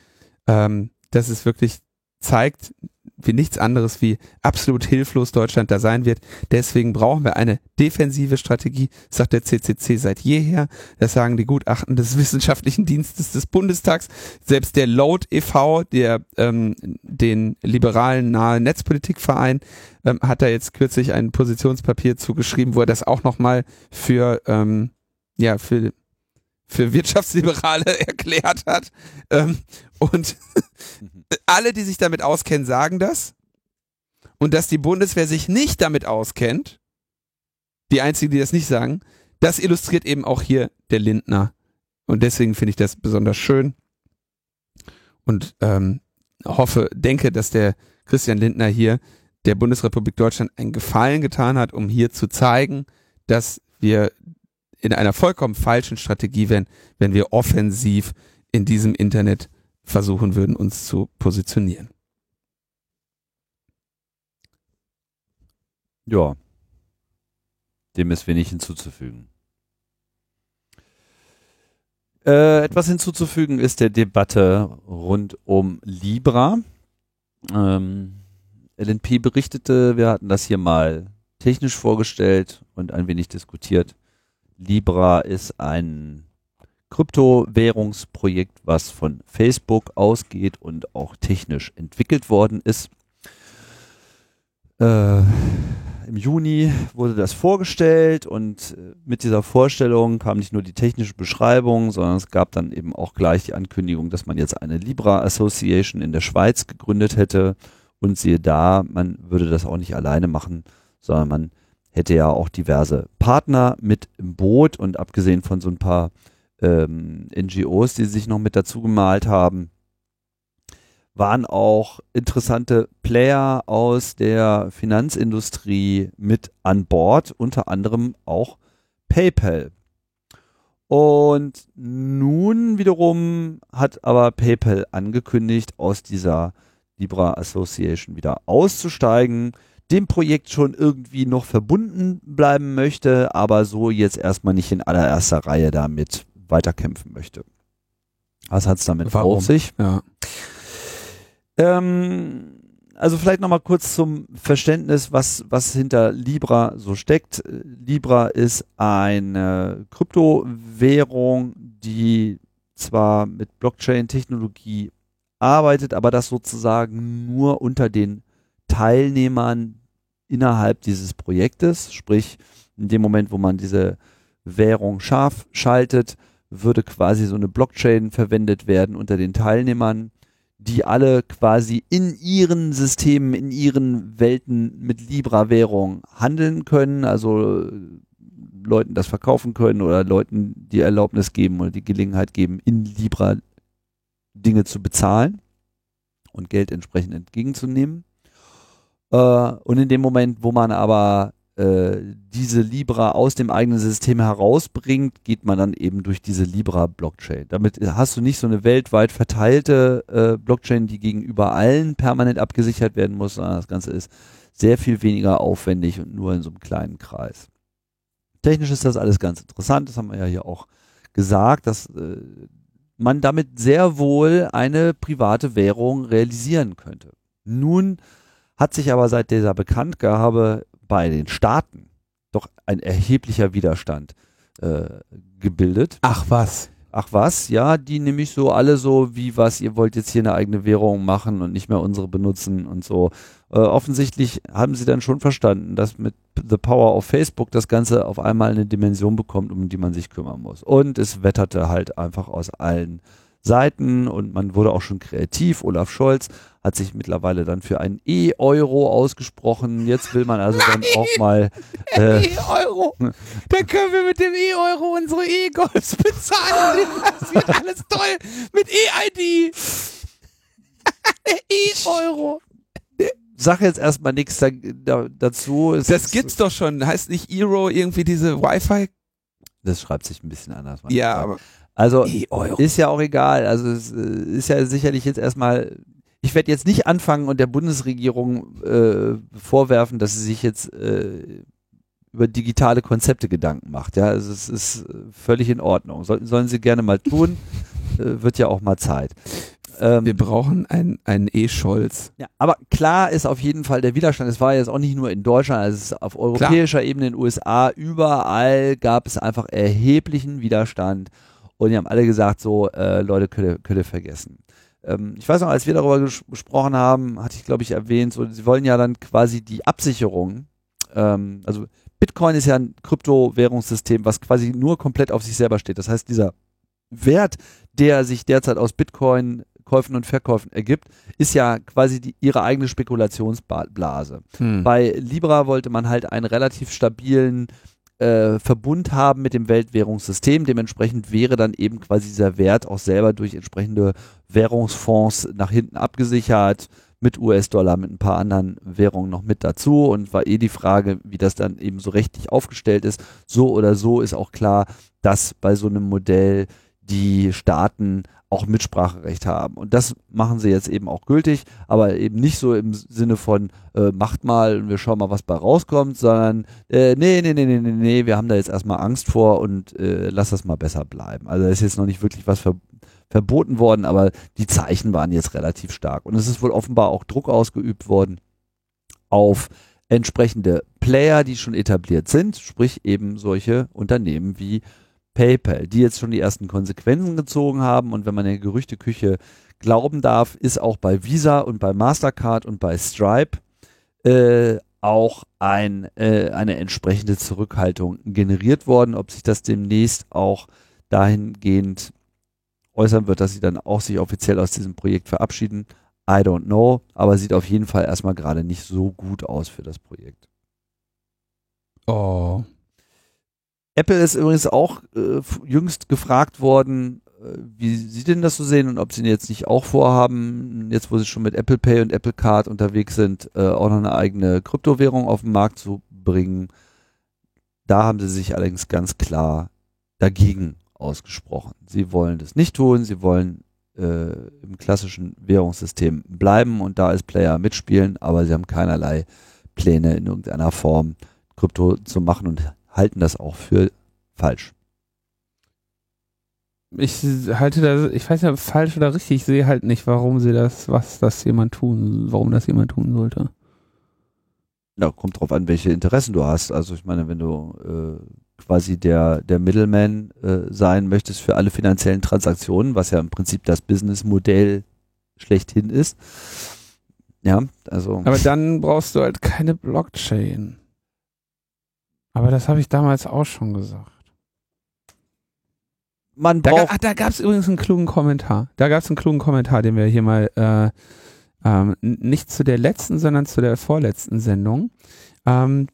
ähm, das ist wirklich zeigt, wie nichts anderes wie absolut hilflos Deutschland da sein wird. Deswegen brauchen wir eine defensive Strategie, sagt der CCC seit jeher. Das sagen die Gutachten des (laughs) Wissenschaftlichen Dienstes des Bundestags. Selbst der Load e.V., der ähm, den liberalen nahe Netzpolitikverein, ähm, hat da jetzt kürzlich ein Positionspapier zugeschrieben, wo er das auch nochmal für ähm, ja für für Wirtschaftsliberale (laughs) erklärt hat. Ähm, und alle, die sich damit auskennen, sagen das. Und dass die Bundeswehr sich nicht damit auskennt, die einzigen, die das nicht sagen, das illustriert eben auch hier der Lindner. Und deswegen finde ich das besonders schön. Und ähm, hoffe, denke, dass der Christian Lindner hier der Bundesrepublik Deutschland einen Gefallen getan hat, um hier zu zeigen, dass wir in einer vollkommen falschen Strategie wären, wenn wir offensiv in diesem Internet versuchen würden, uns zu positionieren. Ja, dem ist wenig hinzuzufügen. Äh, etwas hinzuzufügen ist der Debatte rund um Libra. Ähm, LNP berichtete, wir hatten das hier mal technisch vorgestellt und ein wenig diskutiert. Libra ist ein Kryptowährungsprojekt, was von Facebook ausgeht und auch technisch entwickelt worden ist. Äh, Im Juni wurde das vorgestellt und äh, mit dieser Vorstellung kam nicht nur die technische Beschreibung, sondern es gab dann eben auch gleich die Ankündigung, dass man jetzt eine Libra Association in der Schweiz gegründet hätte. Und siehe da, man würde das auch nicht alleine machen, sondern man hätte ja auch diverse Partner mit im Boot und abgesehen von so ein paar ähm, NGOs, die sich noch mit dazu gemalt haben, waren auch interessante Player aus der Finanzindustrie mit an Bord, unter anderem auch PayPal. Und nun wiederum hat aber PayPal angekündigt, aus dieser Libra Association wieder auszusteigen, dem Projekt schon irgendwie noch verbunden bleiben möchte, aber so jetzt erstmal nicht in allererster Reihe damit weiterkämpfen möchte. Was hat es damit Warum? auf sich? Ja. Ähm, also vielleicht nochmal kurz zum Verständnis, was, was hinter Libra so steckt. Libra ist eine Kryptowährung, die zwar mit Blockchain-Technologie arbeitet, aber das sozusagen nur unter den Teilnehmern innerhalb dieses Projektes, sprich in dem Moment, wo man diese Währung scharf schaltet, würde quasi so eine Blockchain verwendet werden unter den Teilnehmern, die alle quasi in ihren Systemen, in ihren Welten mit Libra-Währung handeln können, also äh, Leuten das verkaufen können oder Leuten die Erlaubnis geben oder die Gelegenheit geben, in Libra Dinge zu bezahlen und Geld entsprechend entgegenzunehmen. Äh, und in dem Moment, wo man aber äh, diese Libra aus dem eigenen System herausbringt, geht man dann eben durch diese Libra-Blockchain. Damit hast du nicht so eine weltweit verteilte äh, Blockchain, die gegenüber allen permanent abgesichert werden muss, sondern das Ganze ist sehr viel weniger aufwendig und nur in so einem kleinen Kreis. Technisch ist das alles ganz interessant, das haben wir ja hier auch gesagt, dass äh, man damit sehr wohl eine private Währung realisieren könnte. Nun hat sich aber seit dieser Bekanntgabe bei den Staaten doch ein erheblicher Widerstand äh, gebildet. Ach was. ach was, ja, die nämlich so alle so, wie was, ihr wollt jetzt hier eine eigene Währung machen und nicht mehr unsere benutzen und so. Äh, offensichtlich haben sie dann schon verstanden, dass mit The Power of Facebook das Ganze auf einmal eine Dimension bekommt, um die man sich kümmern muss. Und es wetterte halt einfach aus allen Seiten und man wurde auch schon kreativ. Olaf Scholz hat sich mittlerweile dann für einen E-Euro ausgesprochen. Jetzt will man also Nein, dann auch mal äh, E-Euro. Da können wir mit dem E-Euro unsere E-Golfs bezahlen. Das wird alles toll mit E-ID. E-Euro. Sag jetzt erstmal nichts da, da, dazu. Es das gibt's doch schon. Heißt nicht Euro irgendwie diese Wi-Fi? Das schreibt sich ein bisschen anders. Ja, aber also ist ja auch egal. Also es äh, ist ja sicherlich jetzt erstmal. Ich werde jetzt nicht anfangen und der Bundesregierung äh, vorwerfen, dass sie sich jetzt äh, über digitale Konzepte Gedanken macht. Ja, also es ist völlig in Ordnung. Soll, sollen sie gerne mal tun. (laughs) äh, wird ja auch mal Zeit. Ähm, Wir brauchen einen, einen E-Scholz. Ja, aber klar ist auf jeden Fall der Widerstand. Es war jetzt auch nicht nur in Deutschland, also es ist auf europäischer klar. Ebene in den USA, überall gab es einfach erheblichen Widerstand. Und die haben alle gesagt, so, äh, Leute, könnt ihr, könnt ihr vergessen. Ähm, ich weiß noch, als wir darüber ges gesprochen haben, hatte ich, glaube ich, erwähnt, so, sie wollen ja dann quasi die Absicherung, ähm, also Bitcoin ist ja ein Kryptowährungssystem, was quasi nur komplett auf sich selber steht. Das heißt, dieser Wert, der sich derzeit aus Bitcoin Käufen und Verkäufen ergibt, ist ja quasi die, ihre eigene Spekulationsblase. Hm. Bei Libra wollte man halt einen relativ stabilen äh, Verbund haben mit dem Weltwährungssystem. Dementsprechend wäre dann eben quasi dieser Wert auch selber durch entsprechende Währungsfonds nach hinten abgesichert mit US-Dollar, mit ein paar anderen Währungen noch mit dazu und war eh die Frage, wie das dann eben so rechtlich aufgestellt ist. So oder so ist auch klar, dass bei so einem Modell die Staaten auch Mitspracherecht haben. Und das machen sie jetzt eben auch gültig, aber eben nicht so im Sinne von äh, macht mal und wir schauen mal, was bei rauskommt, sondern äh, nee, nee, nee, nee, nee, nee, wir haben da jetzt erstmal Angst vor und äh, lass das mal besser bleiben. Also ist jetzt noch nicht wirklich was ver verboten worden, aber die Zeichen waren jetzt relativ stark. Und es ist wohl offenbar auch Druck ausgeübt worden auf entsprechende Player, die schon etabliert sind, sprich eben solche Unternehmen wie PayPal, die jetzt schon die ersten Konsequenzen gezogen haben und wenn man der Gerüchteküche glauben darf, ist auch bei Visa und bei Mastercard und bei Stripe äh, auch ein, äh, eine entsprechende Zurückhaltung generiert worden. Ob sich das demnächst auch dahingehend äußern wird, dass sie dann auch sich offiziell aus diesem Projekt verabschieden, I don't know, aber sieht auf jeden Fall erstmal gerade nicht so gut aus für das Projekt. Oh, Apple ist übrigens auch äh, jüngst gefragt worden, äh, wie sie denn das so sehen und ob sie jetzt nicht auch vorhaben, jetzt wo sie schon mit Apple Pay und Apple Card unterwegs sind, äh, auch noch eine eigene Kryptowährung auf den Markt zu bringen. Da haben sie sich allerdings ganz klar dagegen ausgesprochen. Sie wollen das nicht tun, sie wollen äh, im klassischen Währungssystem bleiben und da als Player mitspielen, aber sie haben keinerlei Pläne in irgendeiner Form Krypto zu machen und halten das auch für falsch. Ich halte das, ich weiß ja falsch oder richtig, ich sehe halt nicht, warum sie das, was das jemand tun, warum das jemand tun sollte. Ja, kommt drauf an, welche Interessen du hast. Also ich meine, wenn du äh, quasi der, der Middleman äh, sein möchtest für alle finanziellen Transaktionen, was ja im Prinzip das Businessmodell schlechthin ist. Ja, also. Aber dann brauchst du halt keine Blockchain. Aber das habe ich damals auch schon gesagt. Man braucht. Da, ach, da gab es übrigens einen klugen Kommentar. Da gab es einen klugen Kommentar, den wir hier mal äh, ähm, nicht zu der letzten, sondern zu der vorletzten Sendung. Ähm,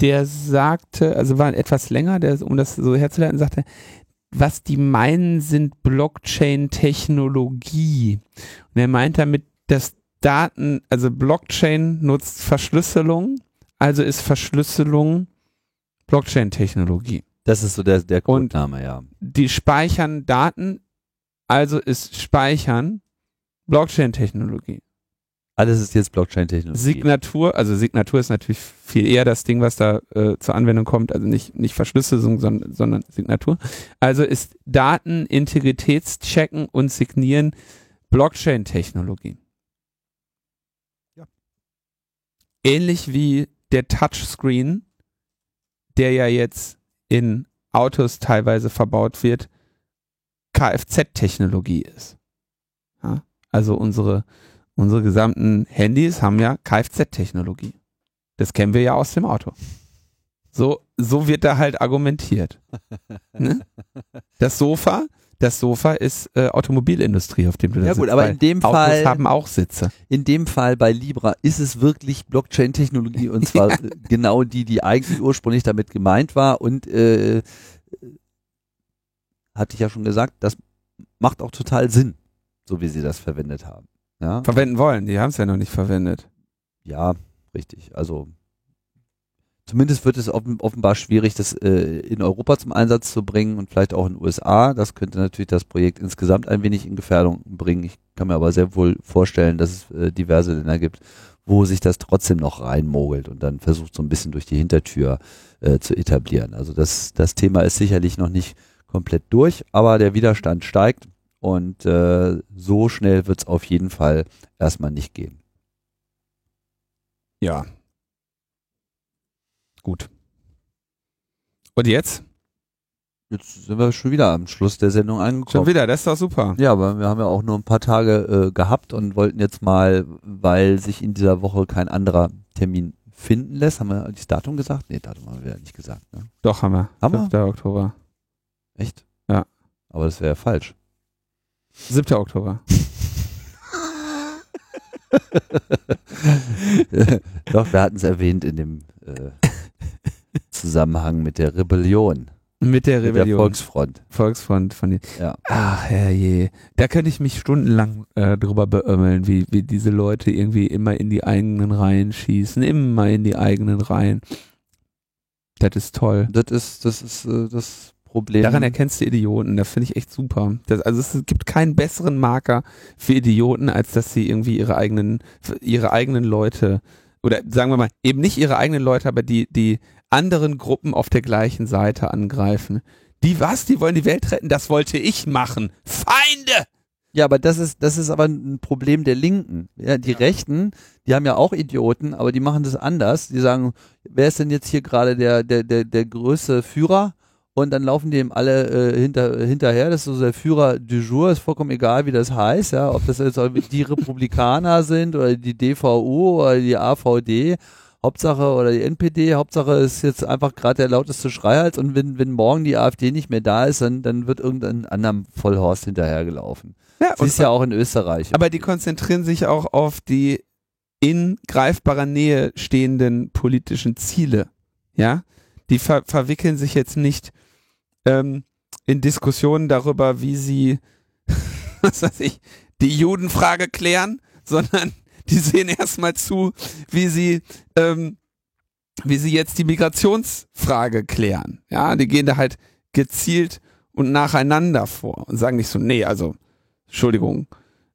der sagte, also war etwas länger, der, um das so herzuleiten, sagte, was die meinen, sind Blockchain-Technologie. Und er meint damit, dass Daten, also Blockchain nutzt Verschlüsselung, also ist Verschlüsselung Blockchain-Technologie. Das ist so der, der Grundname, ja. Die speichern Daten, also ist Speichern Blockchain-Technologie. Alles ist jetzt Blockchain-Technologie. Signatur, also Signatur ist natürlich viel eher das Ding, was da äh, zur Anwendung kommt, also nicht, nicht Verschlüsselung, sondern, sondern Signatur. Also ist Daten, Integritätschecken und Signieren Blockchain-Technologie. Ja. Ähnlich wie der Touchscreen der ja jetzt in Autos teilweise verbaut wird, Kfz-Technologie ist. Ja? Also unsere, unsere gesamten Handys haben ja Kfz-Technologie. Das kennen wir ja aus dem Auto. So, so wird da halt argumentiert. Ne? Das Sofa, das Sofa ist äh, Automobilindustrie, auf dem du da Ja gut, sitzt, aber weil in dem Autos Fall, haben auch Sitze. in dem Fall bei Libra ist es wirklich Blockchain-Technologie und (laughs) zwar Ja. genau die, die eigentlich ursprünglich damit gemeint war und äh, hatte ich ja schon gesagt, das macht auch total Sinn, so wie sie das verwendet haben. Ja, Verwenden wollen, die haben es ja noch nicht verwendet. ja, richtig. Also zumindest wird es offen, offenbar schwierig, das äh, in Europa zum Einsatz zu bringen und vielleicht auch in den USA. Das könnte natürlich das Projekt insgesamt ein wenig in Gefährdung bringen. Ich kann mir aber sehr wohl vorstellen, dass es äh, diverse Länder gibt, wo sich das trotzdem noch reinmogelt und dann versucht so ein bisschen durch die Hintertür äh, zu etablieren. Also das, das Thema ist sicherlich noch nicht komplett durch, aber der Widerstand steigt und äh, so schnell wird es auf jeden Fall erstmal nicht gehen. Ja. Gut. Und jetzt? Jetzt sind wir schon wieder am Schluss der Sendung angekommen. Schon wieder, das ist doch super. Ja, aber wir haben ja auch nur ein paar Tage äh, gehabt und wollten jetzt mal, weil sich in dieser Woche kein anderer Termin finden lässt, haben wir das Datum gesagt? Nee, Datum haben wir ja nicht gesagt. Ne? Doch, haben wir. Haben wir? 5. Oktober. Echt? Ja. Aber das wäre ja falsch. 7. Oktober. (laughs) (laughs) Doch, wir hatten es erwähnt in dem äh, Zusammenhang mit der Rebellion, Mit der mit der Rebellion. Volksfront. Volksfront von den. Ja. Ach, herrje. Da könnte ich mich stundenlang äh, drüber beömmeln, wie, wie diese Leute irgendwie immer in die eigenen Reihen schießen, immer in die eigenen Reihen. Das ist toll. Das ist, das ist äh, das Problem. Daran erkennst du Idioten, das finde ich echt super. Das, also es gibt keinen besseren Marker für Idioten, als dass sie irgendwie ihre eigenen, ihre eigenen Leute, oder sagen wir mal, eben nicht ihre eigenen Leute, aber die, die anderen Gruppen auf der gleichen Seite angreifen. Die was? Die wollen die Welt retten? Das wollte ich machen. Feinde! Ja, aber das ist, das ist aber ein Problem der Linken. Ja, die Rechten, die haben ja auch Idioten, aber die machen das anders. Die sagen, wer ist denn jetzt hier gerade der, der, der, der größte Führer? Und dann laufen die ihm alle äh, hinter, hinterher. Das ist so der Führer du jour, ist vollkommen egal, wie das heißt, ja, ob das jetzt die Republikaner sind oder die DVU oder die AVD. Hauptsache oder die NPD, Hauptsache ist jetzt einfach gerade der lauteste Schreihals und wenn, wenn morgen die AfD nicht mehr da ist, dann, dann wird irgendein anderem Vollhorst hinterhergelaufen. Ja, Das ist ja auch in Österreich. aber die konzentrieren sich auch auf die in greifbarer Nähe stehenden politischen Ziele. Ja, die ver verwickeln sich jetzt nicht ähm, in Diskussionen darüber, wie sie, (laughs) was weiß ich, die Judenfrage klären, (laughs) sondern die sehen erstmal zu, wie sie, ähm, wie sie jetzt die Migrationsfrage klären. Ja, die gehen da halt gezielt und nacheinander vor und sagen nicht so, nee, also, Entschuldigung,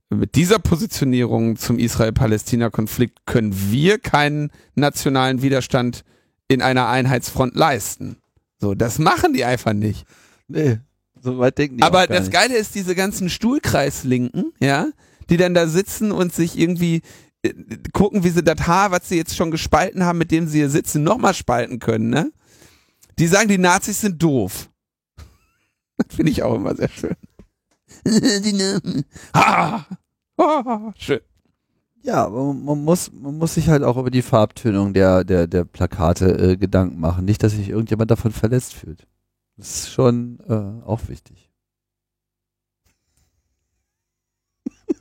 mit dieser Positionierung zum Israel-Palästina-Konflikt können wir keinen nationalen Widerstand in einer Einheitsfront leisten. So, das machen die einfach nicht. nee, so weit denken die Aber das nicht. Geile ist, diese ganzen Stuhlkreislinken, ja, die dann da sitzen und sich irgendwie äh, gucken, wie sie das Haar, was sie jetzt schon gespalten haben, mit dem sie hier sitzen, nochmal spalten können, ne? Die sagen, die Nazis sind doof. (laughs) Finde ich auch immer sehr schön. die Namen. Ha! Ah, schön. Ja, man muss, man muss sich halt auch über die Farbtönung der, der, der Plakate äh, Gedanken machen. Nicht, dass sich irgendjemand davon verletzt fühlt. Das ist schon äh, auch wichtig. (laughs)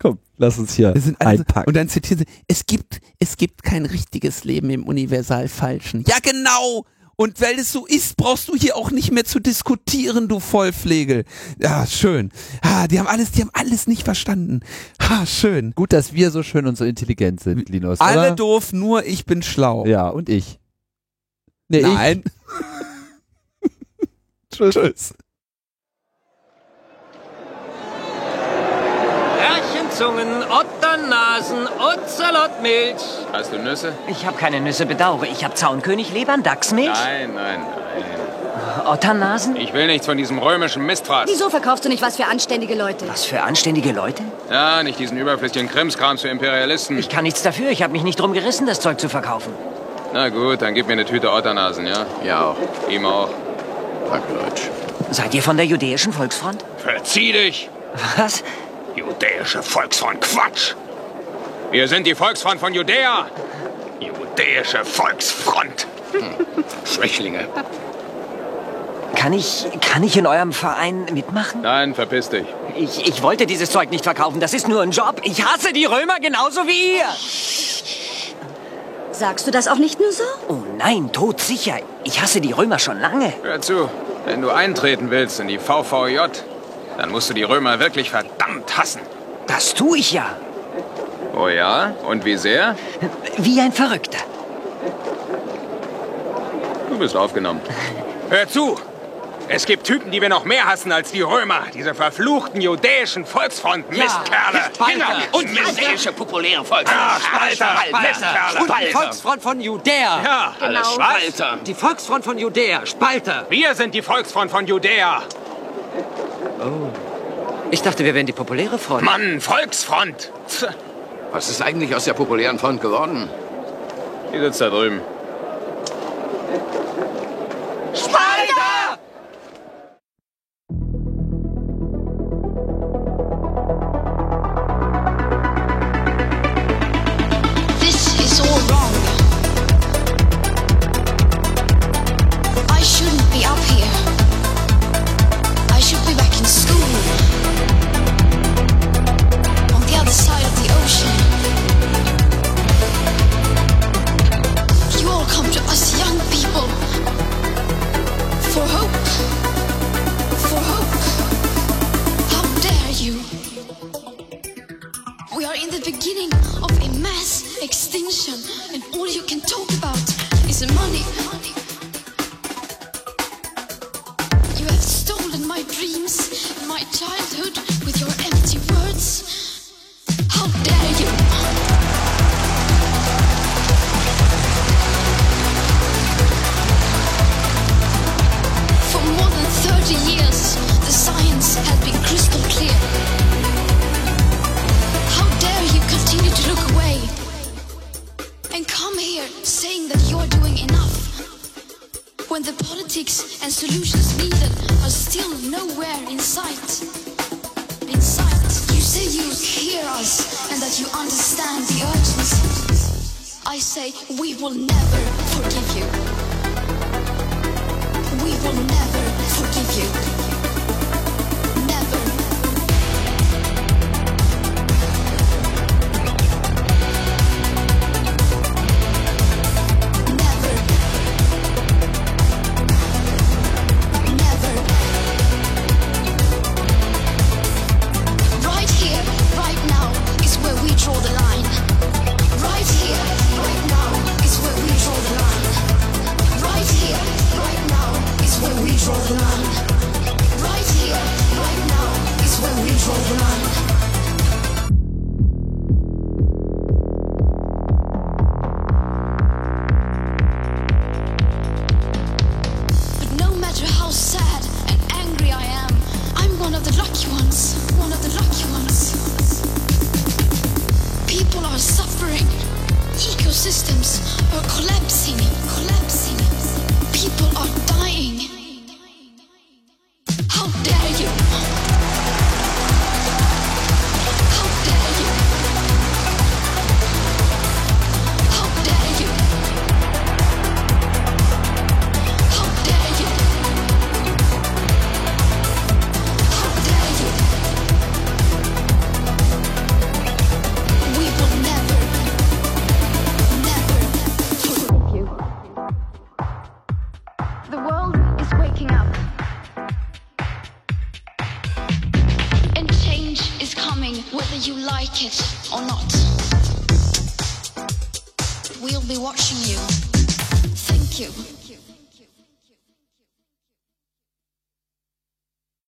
Komm, lass uns hier einpacken. und dann zitieren sie, es gibt, es gibt kein richtiges Leben im Universal Falschen. Ja, genau! Und weil es so ist, brauchst du hier auch nicht mehr zu diskutieren, du Vollpflegel. Ja, schön. Ah, die haben alles, die haben alles nicht verstanden. Ha, schön. Gut, dass wir so schön und so intelligent sind, Linus. Alle oder? doof, nur ich bin schlau. Ja, und ich. Nee, Nein. ich. (laughs) Tschüss. Herrchenzungen, Otternasen, Ozelotmilch. Hast du Nüsse? Ich habe keine Nüsse, bedauere. Ich habe Zaunkönig, Lebern, Dachsmilch, Nein, nein, nein. Otternasen. Ich will nichts von diesem römischen Mistfraß. Wieso verkaufst du nicht was für anständige Leute? Was für anständige Leute? Ja, nicht diesen überflüssigen Krimskram zu Imperialisten. Ich kann nichts dafür. Ich habe mich nicht drum gerissen, das Zeug zu verkaufen. Na gut, dann gib mir eine Tüte Otternasen, ja? Ja auch. Ihm auch. Hackdeutsch. Seid ihr von der jüdischen Volksfront? Verzieh dich! Was? Judäische Volksfront, Quatsch! Wir sind die Volksfront von Judäa! Judäische Volksfront! Hm. Schwächlinge. Kann ich, kann ich in eurem Verein mitmachen? Nein, verpiss dich. Ich, ich wollte dieses Zeug nicht verkaufen. Das ist nur ein Job. Ich hasse die Römer genauso wie ihr. Sagst du das auch nicht nur so? Oh nein, todsicher. Ich hasse die Römer schon lange. Hör zu, wenn du eintreten willst in die VVJ, dann musst du die Römer wirklich verdammt hassen. Das tue ich ja. Oh ja? Und wie sehr? Wie ein Verrückter. Du bist aufgenommen. Hör zu! Es gibt Typen, die wir noch mehr hassen als die Römer. Diese verfluchten judäischen Volksfront. Mistkerle. Genau. Und judäische populäre Volksfront. Ja, Spalter. Mistkerle. Und die Volksfront von Judäa. Ja, Alles Spalter. Die Volksfront von Judäa, Spalter. wir sind die Volksfront von Judäa. Ich dachte, wir wären die populäre Front. Mann, Volksfront. Tch, Was ist eigentlich aus der populären Front geworden? Die sitzt da drüben. Spalter! Will never